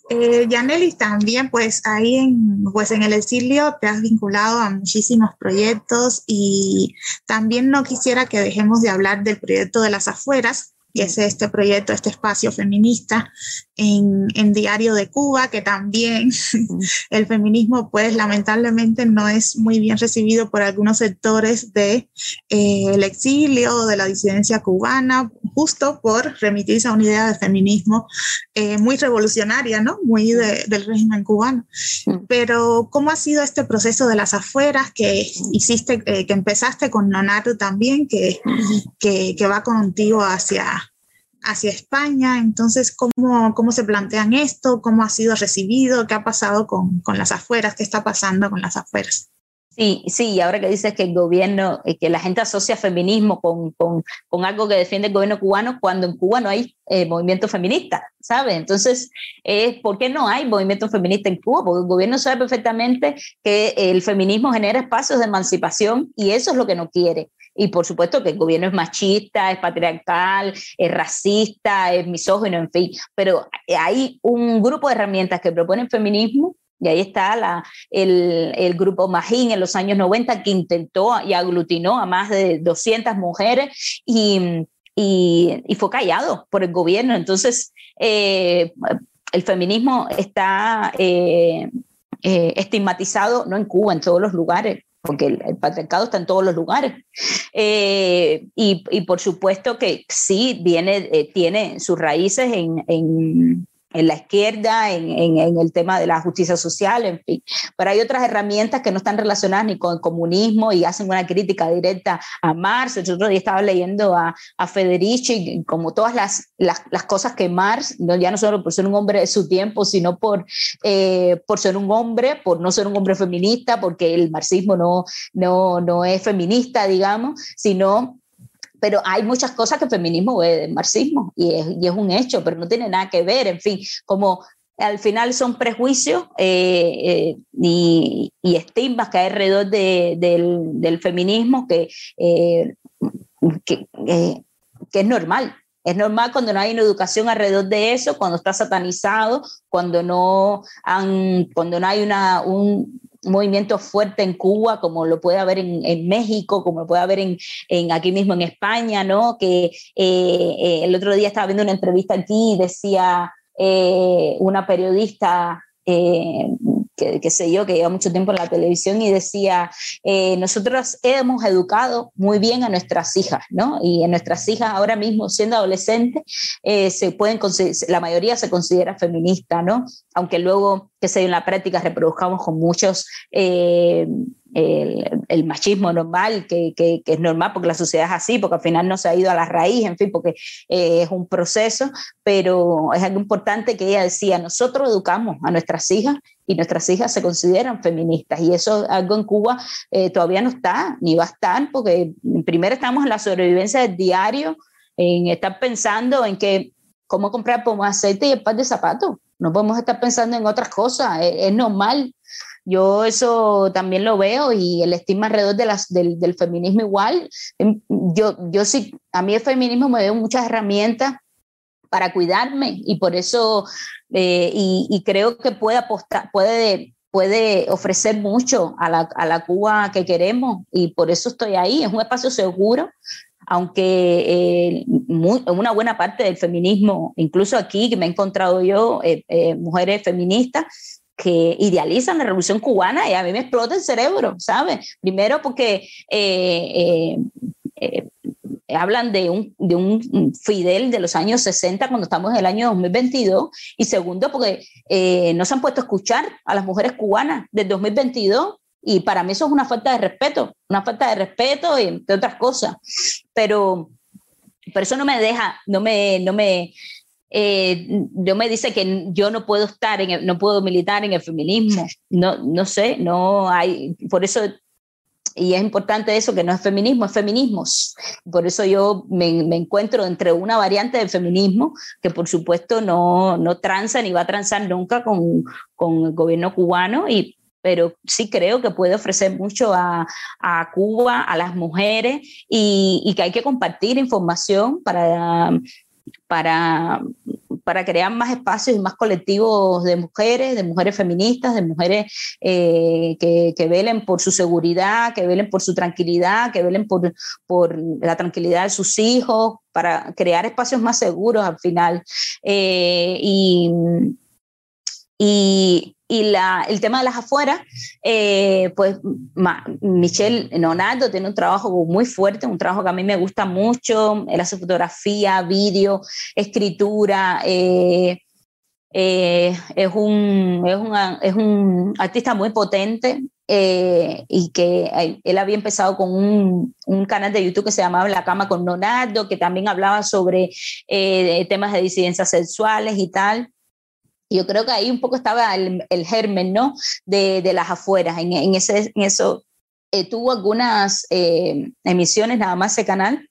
Eh, también pues ahí en, pues en el exilio te has vinculado a muchísimos proyectos y también no quisiera que dejemos de hablar del proyecto de las afueras, que es este proyecto, este espacio feminista en, en Diario de Cuba, que también el feminismo, pues lamentablemente no es muy bien recibido por algunos sectores del de, eh, exilio, de la disidencia cubana, justo por remitirse a una idea de feminismo eh, muy revolucionaria, ¿no? Muy del régimen cubano. Pero, ¿cómo ha sido este proceso de las afueras que hiciste, eh, que empezaste con Nonato también, que, que, que va contigo hacia hacia España. Entonces, ¿cómo, ¿cómo se plantean esto? ¿Cómo ha sido recibido? ¿Qué ha pasado con, con las afueras? ¿Qué está pasando con las afueras? Sí, sí, y ahora que dices que el gobierno, eh, que la gente asocia feminismo con, con, con, algo que defiende el gobierno cubano, cuando en Cuba no hay eh, movimiento feminista, ¿sabes? Entonces, eh, ¿por qué no hay movimiento feminista en Cuba? Porque el gobierno sabe perfectamente que el feminismo genera espacios de emancipación y eso es lo que no quiere. Y por supuesto que el gobierno es machista, es patriarcal, es racista, es misógino, en fin. Pero hay un grupo de herramientas que proponen feminismo y ahí está la, el, el, grupo Magín en los años 90 que intentó y aglutinó a más de 200 mujeres y, y, y fue callado por el gobierno. Entonces, eh, el feminismo está eh, eh, estigmatizado, no en Cuba, en todos los lugares porque el, patriarcado está en todos los lugares. Eh, y, y, por supuesto que sí viene, eh, tiene sus raíces en, en, en la izquierda, en, en, el tema de la justicia social, en fin. Pero hay otras herramientas que no están relacionadas ni con el comunismo y hacen una crítica directa a Marx. El otro día estaba leyendo a, a Federici, como todas las, las, las, cosas que Marx, no, ya no solo por ser un hombre de su tiempo, sino por, eh, por ser un hombre, por no ser un hombre feminista, porque el marxismo no, no, no es feminista, digamos, sino pero hay muchas cosas que el feminismo ve del marxismo y es, y es, un hecho, pero no tiene nada que ver, en fin, como al final son prejuicios eh, eh, y, y, que hay alrededor de, del, feminismo que, eh, que, que es normal, es normal cuando no hay una educación alrededor de eso, cuando está satanizado, cuando no, han, cuando no hay una, un, movimiento fuerte en Cuba, como lo puede haber en, México, como lo puede haber en, aquí mismo en España, ¿no? Que el otro día estaba viendo una entrevista aquí y decía una periodista que, sé yo, que lleva mucho tiempo en la televisión y decía, eh, nosotros hemos educado muy bien a nuestras hijas, ¿no? Y en nuestras hijas ahora mismo, siendo adolescentes, eh, se pueden la mayoría se considera feminista, ¿no? Aunque luego, que sé en la práctica reproduzcamos con muchos... Eh, el, machismo normal, que, que, es normal porque la sociedad es así, porque al final no se ha ido a la raíz, en fin, porque eh, es un proceso, pero es algo importante que ella decía, nosotros educamos a nuestras hijas y nuestras hijas se consideran feministas y eso algo en Cuba eh, todavía no está, ni va a estar, porque primero estamos en la sobrevivencia del diario, en estar pensando en que cómo comprar pomo aceite y el par de zapatos. No podemos estar pensando en otras cosas, es normal yo eso también lo veo y el estigma alrededor de las, del, del, feminismo igual. Em, yo, yo sí, a mí el feminismo me dio muchas herramientas para cuidarme y por eso, eh, y, y, creo que puede apostar, puede, puede ofrecer mucho a la, a la Cuba que queremos y por eso estoy ahí. Es un espacio seguro aunque eh, una buena parte del feminismo, incluso aquí que me he encontrado yo, eh, eh, mujeres feministas, que idealizan la revolución cubana y a mí me explota el cerebro, ¿sabes? Primero porque eh, eh, eh, hablan de un, de un, Fidel de los años 60 cuando estamos en el año 2022 y segundo porque no se han puesto a escuchar a las mujeres cubanas del 2022 y para mí eso es una falta de respeto, una falta de respeto y entre otras cosas, pero, pero eso no me deja, no me, no me, eh, yo me dice que yo no puedo estar, en no puedo militar en el feminismo. No, no sé, no hay, por eso, y es importante eso, que no es feminismo, es feminismos. Por eso yo me, encuentro entre una variante del feminismo que por supuesto no, no tranza ni va a transar nunca con, con el gobierno cubano y pero sí creo que puede ofrecer mucho a, a Cuba, a las mujeres, y, y, que hay que compartir información para, para, para crear más espacios y más colectivos de mujeres, de mujeres feministas, de mujeres eh, que, que, velen por su seguridad, que velen por su tranquilidad, que velen por, por la tranquilidad de sus hijos, para crear espacios más seguros al final. Eh, y, y, y la, el tema de las afueras, eh, pues Michelle Nonaldo tiene un trabajo muy fuerte, un trabajo que a mí me gusta mucho. Él hace fotografía, vídeo, escritura. Eh, eh, es, un, es, es, un artista muy potente y que él había empezado con un, un, canal de YouTube que se llamaba La Cama con Nonaldo, que también hablaba sobre temas de disidencias sexuales y tal yo creo que ahí un poco estaba el, germen, ¿no? De, de las afueras. En, en, ese, en eso eh, tuvo algunas eh, emisiones nada más ese canal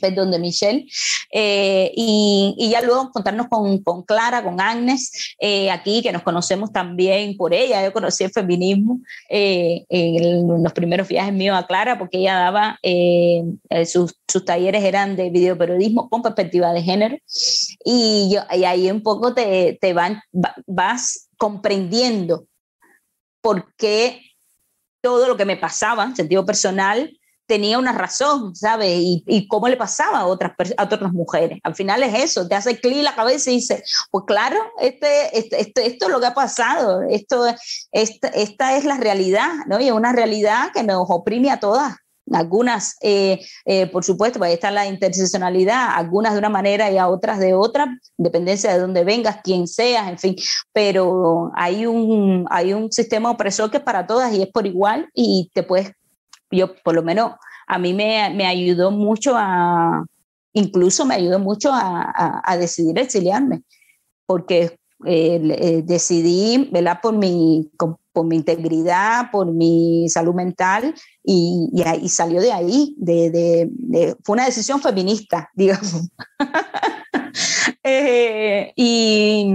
perdón, de Michelle, eh, y, y, ya luego contarnos con, con Clara, con Agnes, eh, aquí, que nos conocemos también por ella, yo conocí el feminismo eh, en, los primeros viajes míos a Clara, porque ella daba, sus, sus, talleres eran de videoperiodismo con perspectiva de género, y, yo, y ahí un poco te, te van, vas comprendiendo por qué todo lo que me pasaba en sentido personal tenía una razón, ¿sabes? Y, y, cómo le pasaba a otras, a otras mujeres. Al final es eso, te hace clic la cabeza y dice, pues claro, este, este, este, esto es lo que ha pasado, esto, esta, esta es la realidad, ¿no? Y es una realidad que nos oprime a todas. Algunas, eh, eh, por supuesto, pues ahí está la interseccionalidad, algunas de una manera y a otras de otra, dependencia de dónde vengas, quién seas, en fin, pero hay un, hay un sistema opresor que es para todas y es por igual y te puedes yo por lo menos a mí me, me ayudó mucho a, incluso me ayudó mucho a, a, decidir exiliarme, porque eh, eh, decidí velar por mi, por mi integridad, por mi salud mental y, y, salió de ahí, de, de, fue una decisión feminista, digamos. eh, y,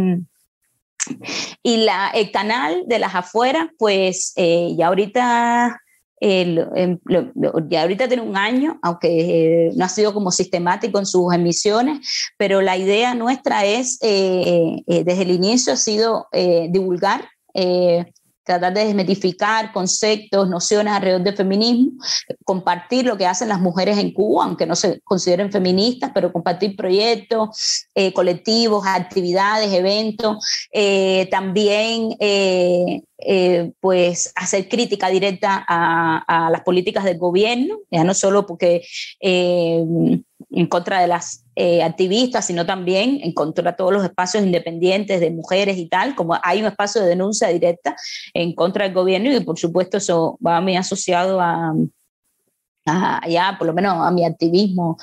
y la, el canal de las afueras, pues eh, Em, ya ahorita tiene un año, aunque eh, no ha sido como sistemático en sus emisiones, pero la idea nuestra es, eh, eh, desde el inicio, ha sido divulgar tratar de desmitificar conceptos, nociones alrededor del feminismo, compartir lo que hacen las mujeres en Cuba, aunque no se consideren feministas, pero compartir proyectos, eh, colectivos, actividades, eventos, eh, también eh, pues hacer crítica directa a, a, las políticas del gobierno, ya no solo porque en contra de las eh, activistas, sino también en contra de todos los espacios independientes de mujeres y tal, como hay un espacio de denuncia directa en contra del gobierno y por supuesto eso va muy asociado a, ya por lo menos a mi activismo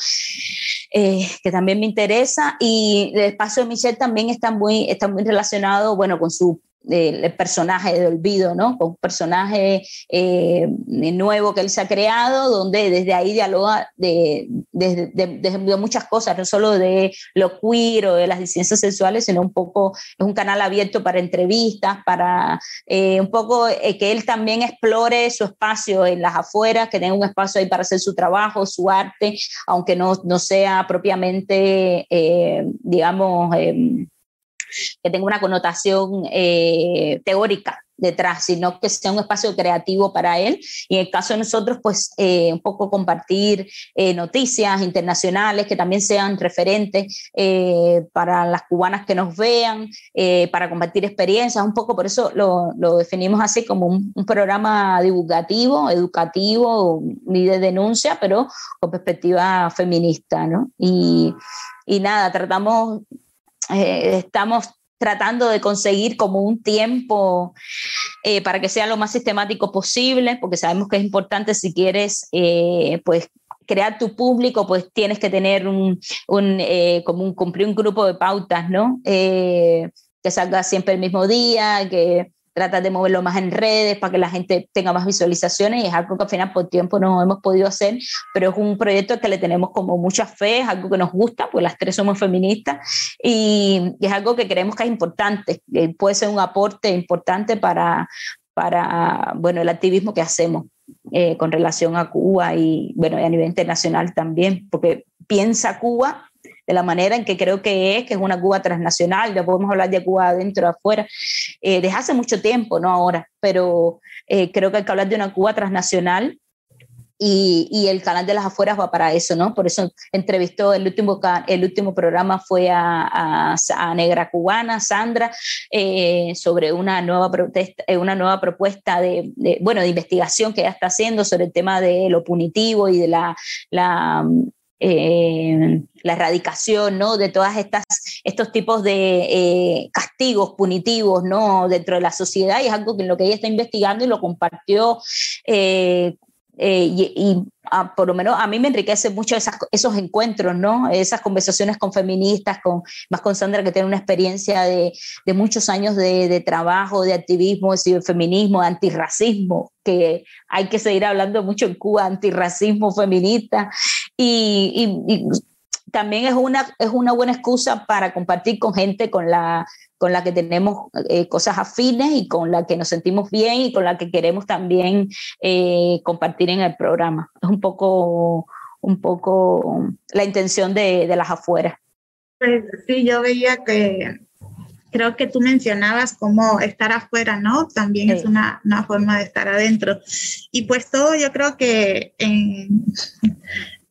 eh, que también me interesa. Y el espacio de Michelle también está muy, está muy relacionado bueno con su el personaje de Olvido, ¿no? Un personaje eh, nuevo que él se ha creado, donde desde ahí dialoga de, de, de, muchas cosas, no solo de lo queer o de las disidencias sexuales, sino un poco, es un canal abierto para entrevistas, para eh, un poco eh, que él también explore su espacio en las afueras, que tenga un espacio ahí para hacer su trabajo, su arte, aunque no, no sea propiamente, digamos, em, que tenga una connotación eh, teórica detrás, sino que sea un espacio creativo para él. Y en el caso de nosotros, pues eh, un poco compartir eh, noticias internacionales que también sean referentes para las cubanas que nos vean, para compartir experiencias, un poco por eso lo, lo definimos así como un, programa divulgativo, educativo y de denuncia, pero con perspectiva feminista, ¿no? Y, y nada, tratamos eh, estamos tratando de conseguir como un tiempo eh, para que sea lo más sistemático posible, porque sabemos que es importante si quieres, eh, pues crear tu público, pues tienes que tener un, un como un, cumplir un grupo de pautas, ¿no? que salga siempre el mismo día, que tratar de moverlo más en redes para que la gente tenga más visualizaciones y es algo que al final por tiempo no hemos podido hacer, pero es un proyecto que le tenemos como mucha fe, es algo que nos gusta, pues las tres somos feministas y, es algo que creemos que es importante, que puede ser un aporte importante para, para bueno, el activismo que hacemos. Eh, con relación a Cuba y bueno, y a nivel internacional también, porque piensa Cuba de la manera en que creo que es, que es una Cuba transnacional, ya podemos hablar de Cuba adentro, afuera, eh, desde hace mucho tiempo, no ahora, pero eh, creo que hay que hablar de una Cuba transnacional y, y, el canal de las afueras va para eso, ¿no? Por eso entrevistó, el último, el último programa fue a, a, Negra Cubana, Sandra, eh, sobre una nueva, protesta, una nueva propuesta de, de, bueno, de investigación que ella está haciendo sobre el tema de lo punitivo y de la, la eh, la erradicación ¿no? de todas estas estos tipos de eh, castigos punitivos ¿no? dentro de la sociedad y es algo que lo que ella está investigando y lo compartió eh, y, ah, por lo menos a mí me enriquece mucho esos encuentros, ¿no? Esas conversaciones con feministas, con, más con Sandra que tiene una experiencia de, de muchos años de, de, trabajo, de activismo, de ciberfeminismo, de antirracismo, que hay que seguir hablando mucho en Cuba, antirracismo feminista. Y, y también es una, es una buena excusa para compartir con gente con la, con la que tenemos eh, cosas afines y con la que nos sentimos bien y con la que queremos también eh, compartir en el programa. Es un poco, un poco la intención de, de las afueras. Pues sí, yo veía que creo que tú mencionabas cómo estar afuera, ¿no? También es una, una, forma de estar adentro. Y pues todo yo creo que en,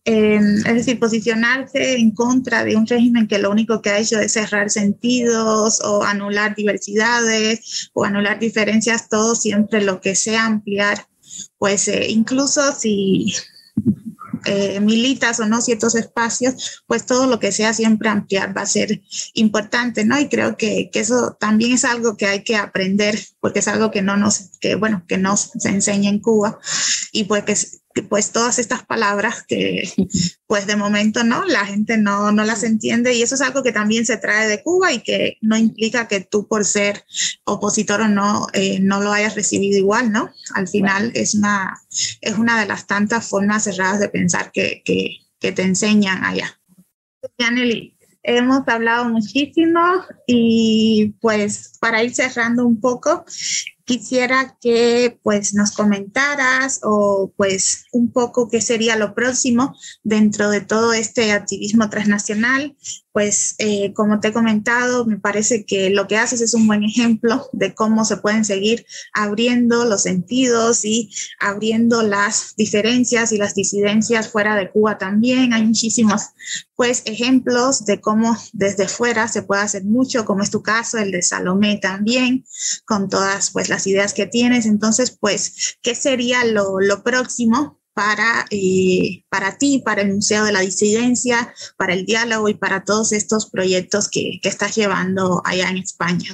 es decir, posicionarse en contra de un régimen que lo único que ha hecho es cerrar sentidos o anular diversidades o anular diferencias, todo siempre lo que sea ampliar, pues eh, incluso si eh, militas o no ciertos espacios, pues todo lo que sea siempre ampliar va a ser importante, ¿no? Y creo que, que, eso también es algo que hay que aprender, porque es algo que no nos, que bueno, que no se enseña en Cuba y pues que pues todas estas palabras que pues de momento no, la gente no, no las entiende y eso es algo que también se trae de Cuba y que no implica que tú por ser opositor o no, eh, no lo hayas recibido igual, ¿no? Al final es, una, es una de las tantas formas cerradas de pensar que, que, que te enseñan allá. Yaneli, hemos hablado muchísimo y pues para ir cerrando un poco, quisiera que pues nos comentaras o pues un poco qué sería lo próximo dentro de todo este activismo transnacional, pues eh, como te he comentado, me parece que lo que haces es un buen ejemplo de cómo se pueden seguir abriendo los sentidos y abriendo las diferencias y las disidencias fuera de Cuba también. Hay muchísimos pues ejemplos de cómo desde fuera se puede hacer mucho, como es tu caso, el de Salomé también, con todas pues las ideas que tienes. Entonces, pues, ¿qué sería lo, lo próximo para, eh, para ti, para el Museo de la Disidencia, para el diálogo y para todos estos proyectos que, que estás llevando allá en España.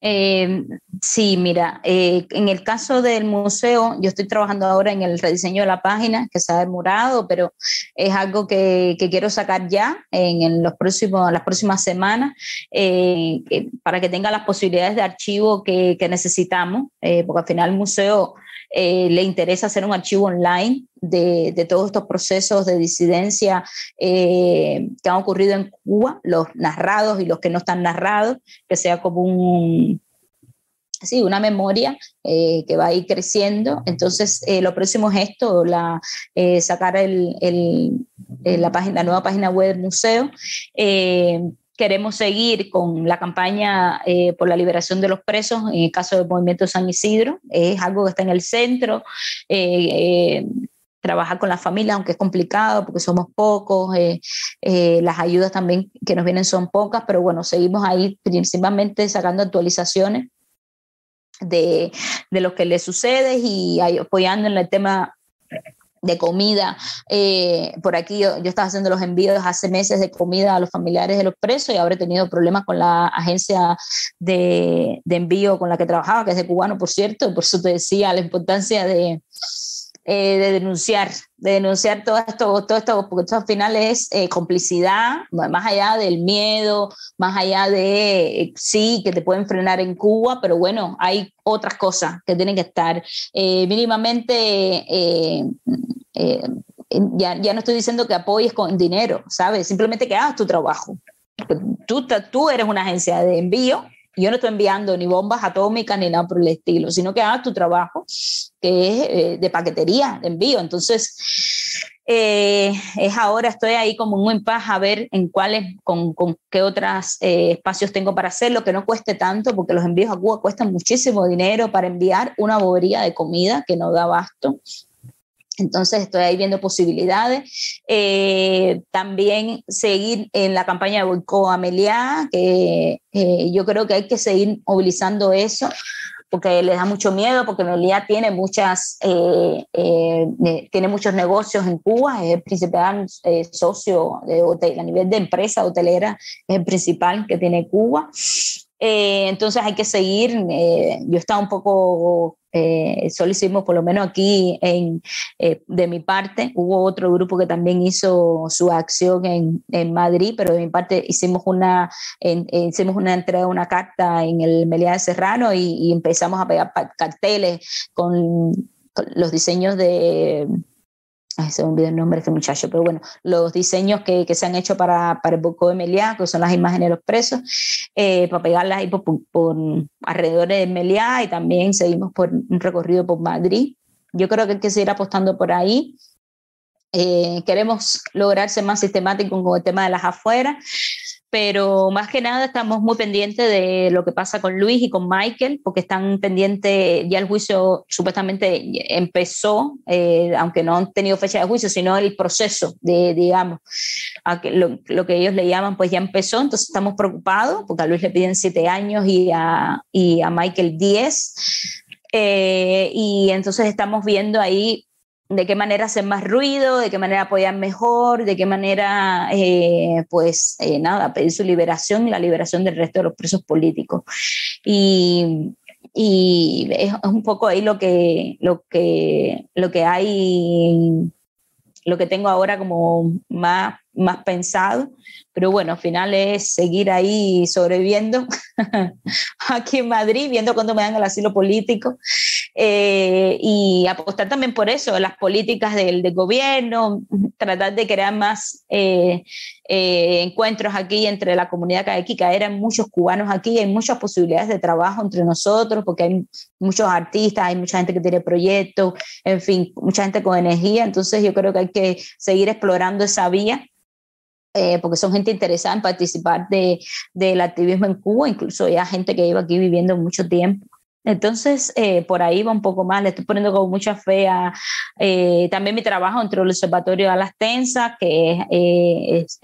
Eh, sí, mira, eh, en el caso del museo, yo estoy trabajando ahora en el rediseño de la página, que se ha demorado, pero es algo que, que quiero sacar ya en, los próximos, las próximas semanas, eh, para que tenga las posibilidades de archivo que, que necesitamos, porque al final el museo eh, le interesa hacer un archivo online de, todos estos procesos de disidencia eh, que han ocurrido en Cuba, los narrados y los que no están narrados, que sea como un, sí, una memoria eh, que va a ir creciendo. Entonces, lo próximo es esto, sacar la, la nueva página web del museo queremos seguir con la campaña eh, por la liberación de los presos, en el caso del movimiento San Isidro, es algo que está en el centro. Eh, eh, trabajar con la familia, aunque es complicado porque somos pocos, las ayudas también que nos vienen son pocas, pero bueno, seguimos ahí principalmente sacando actualizaciones de, de lo que le sucede y apoyando en el tema de comida. Eh, por aquí yo, estaba haciendo los envíos hace meses de comida a los familiares de los presos y habré tenido problemas con la agencia de, de envío con la que trabajaba, que es de cubano, por cierto, por eso te decía la importancia de, eh, de denunciar, de denunciar todo esto, todo esto, porque esto al final es eh, complicidad, más allá del miedo, más allá de, eh, sí, que te pueden frenar en Cuba, pero bueno, hay otras cosas que tienen que estar mínimamente... Ya, ya, no estoy diciendo que apoyes con dinero, ¿sabes? Simplemente que hagas tu trabajo. Tú, tú eres una agencia de envío yo no estoy enviando ni bombas atómicas ni nada por el estilo, sino que hagas tu trabajo, eh, de paquetería, de envío. Entonces, eh, es ahora, estoy ahí como un paz a ver en cuáles, con, con qué otros eh, espacios tengo para hacerlo, que no cueste tanto, porque los envíos a Cuba cuestan muchísimo dinero para enviar una bobería de comida que no da abasto. Entonces estoy ahí viendo posibilidades. También seguir en la campaña de Boicot Amelia, que yo creo que hay que seguir movilizando eso porque les da mucho miedo, porque Amelia tiene muchas, eh, tiene muchos negocios en Cuba, es el principal socio de hotel, a nivel de empresa hotelera, es el principal que tiene Cuba. entonces hay que seguir, yo estaba un poco eh, solo hicimos, por lo menos aquí en, eh, de mi parte, hubo otro grupo que también hizo su acción en, en Madrid, pero de mi parte hicimos una, hicimos una entrega, una carta en el Meliá de Serrano y, empezamos a pegar carteles con los diseños de Ay, se me olvidó el nombre de este muchacho, pero bueno, los diseños que, que se han hecho para, para el Boco de Meliá, que son las imágenes de los presos, eh, para pegarlas ahí por, por, alrededor de Meliá y también seguimos por un recorrido por Madrid. Yo creo que hay que seguir apostando por ahí. Eh, queremos lograr ser más sistemáticos con el tema de las afueras pero más que nada estamos muy pendientes de lo que pasa con Luis y con Michael, porque están pendientes, ya el juicio supuestamente empezó, eh, aunque no han tenido fecha de juicio, sino el proceso de, digamos, lo, lo, que ellos le llaman, pues ya empezó, entonces estamos preocupados, porque a Luis le piden siete años y a, y a Michael diez. Eh, y entonces estamos viendo ahí de qué manera hacer más ruido, de qué manera apoyar mejor, de qué manera, eh, pues eh, nada, pedir su liberación y la liberación del resto de los presos políticos. Y, y es, un poco ahí lo que, lo que, lo que hay, lo que tengo ahora como más, más pensado. Pero bueno, al final es seguir ahí sobreviviendo aquí en Madrid, viendo cuándo me dan el asilo político eh, y apostar también por eso, las políticas del, del gobierno, tratar de crear más eh, eh, encuentros aquí entre la comunidad que eran muchos cubanos aquí, hay muchas posibilidades de trabajo entre nosotros, porque hay muchos artistas, hay mucha gente que tiene proyectos, en fin, mucha gente con energía, entonces yo creo que hay que seguir explorando esa vía eh, porque son gente interesada en participar de, del activismo en Cuba, incluso ya gente que lleva aquí viviendo mucho tiempo. Entonces, eh, por ahí va un poco más, le estoy poniendo con mucha fe a eh, también mi trabajo dentro del Observatorio de las Tensas, que es,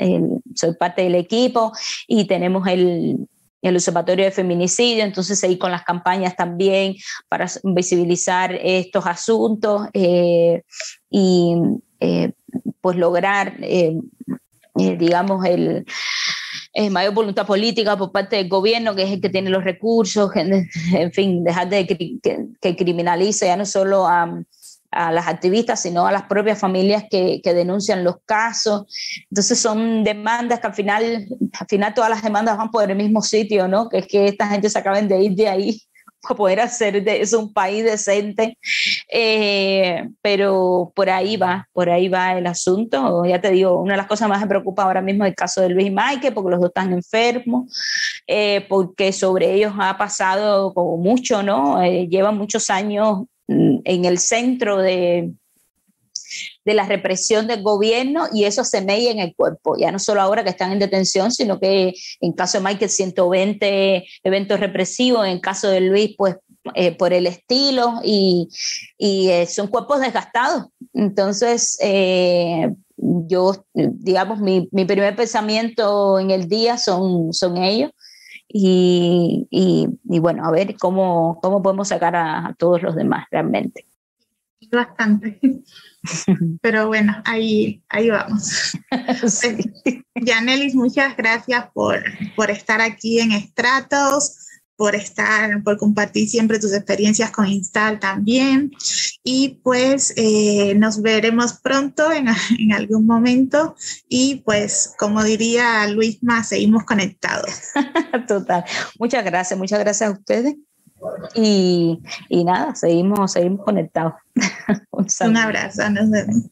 soy parte del equipo, y tenemos el, el Observatorio de Feminicidio, entonces ahí con las campañas también para visibilizar estos asuntos y pues lograr, digamos, el eh, mayor voluntad política por parte del gobierno, que es el que tiene los recursos, en fin, dejar de que, criminalice ya no solo a, las activistas, sino a las propias familias que, que, denuncian los casos. Entonces son demandas que al final, al final todas las demandas van por el mismo sitio, ¿no? Que es que esta gente se acaben de ir de ahí poder hacer de eso un país decente. Eh, pero por ahí va, por ahí va el asunto. Ya te digo, una de las cosas más me preocupa ahora mismo es el caso de Luis y Mike, porque los dos están enfermos, eh, porque sobre ellos ha pasado como mucho, ¿no? Eh, llevan muchos años mm, en el centro de, de la represión del gobierno y eso se media en el cuerpo, ya no solo ahora que están en detención, sino que en caso de Michael 120 eventos represivos, en caso de Luis pues eh, por el estilo y, y eh, son cuerpos desgastados. Entonces, eh, yo, digamos, mi, mi, primer pensamiento en el día son, son ellos. Y, y, y bueno, a ver cómo, cómo podemos sacar a, a todos los demás realmente. Bastante. Pero bueno, ahí, ahí vamos. Yanelis, muchas gracias por, por estar aquí en Estratos, por estar, por compartir siempre tus experiencias con Instal también. Y pues eh, nos veremos pronto en, en, algún momento. Y pues, como diría Luisma, seguimos conectados. Total. Muchas gracias, muchas gracias a ustedes. Y, y nada, seguimos, seguimos conectados. Un, abrazo, nos vemos.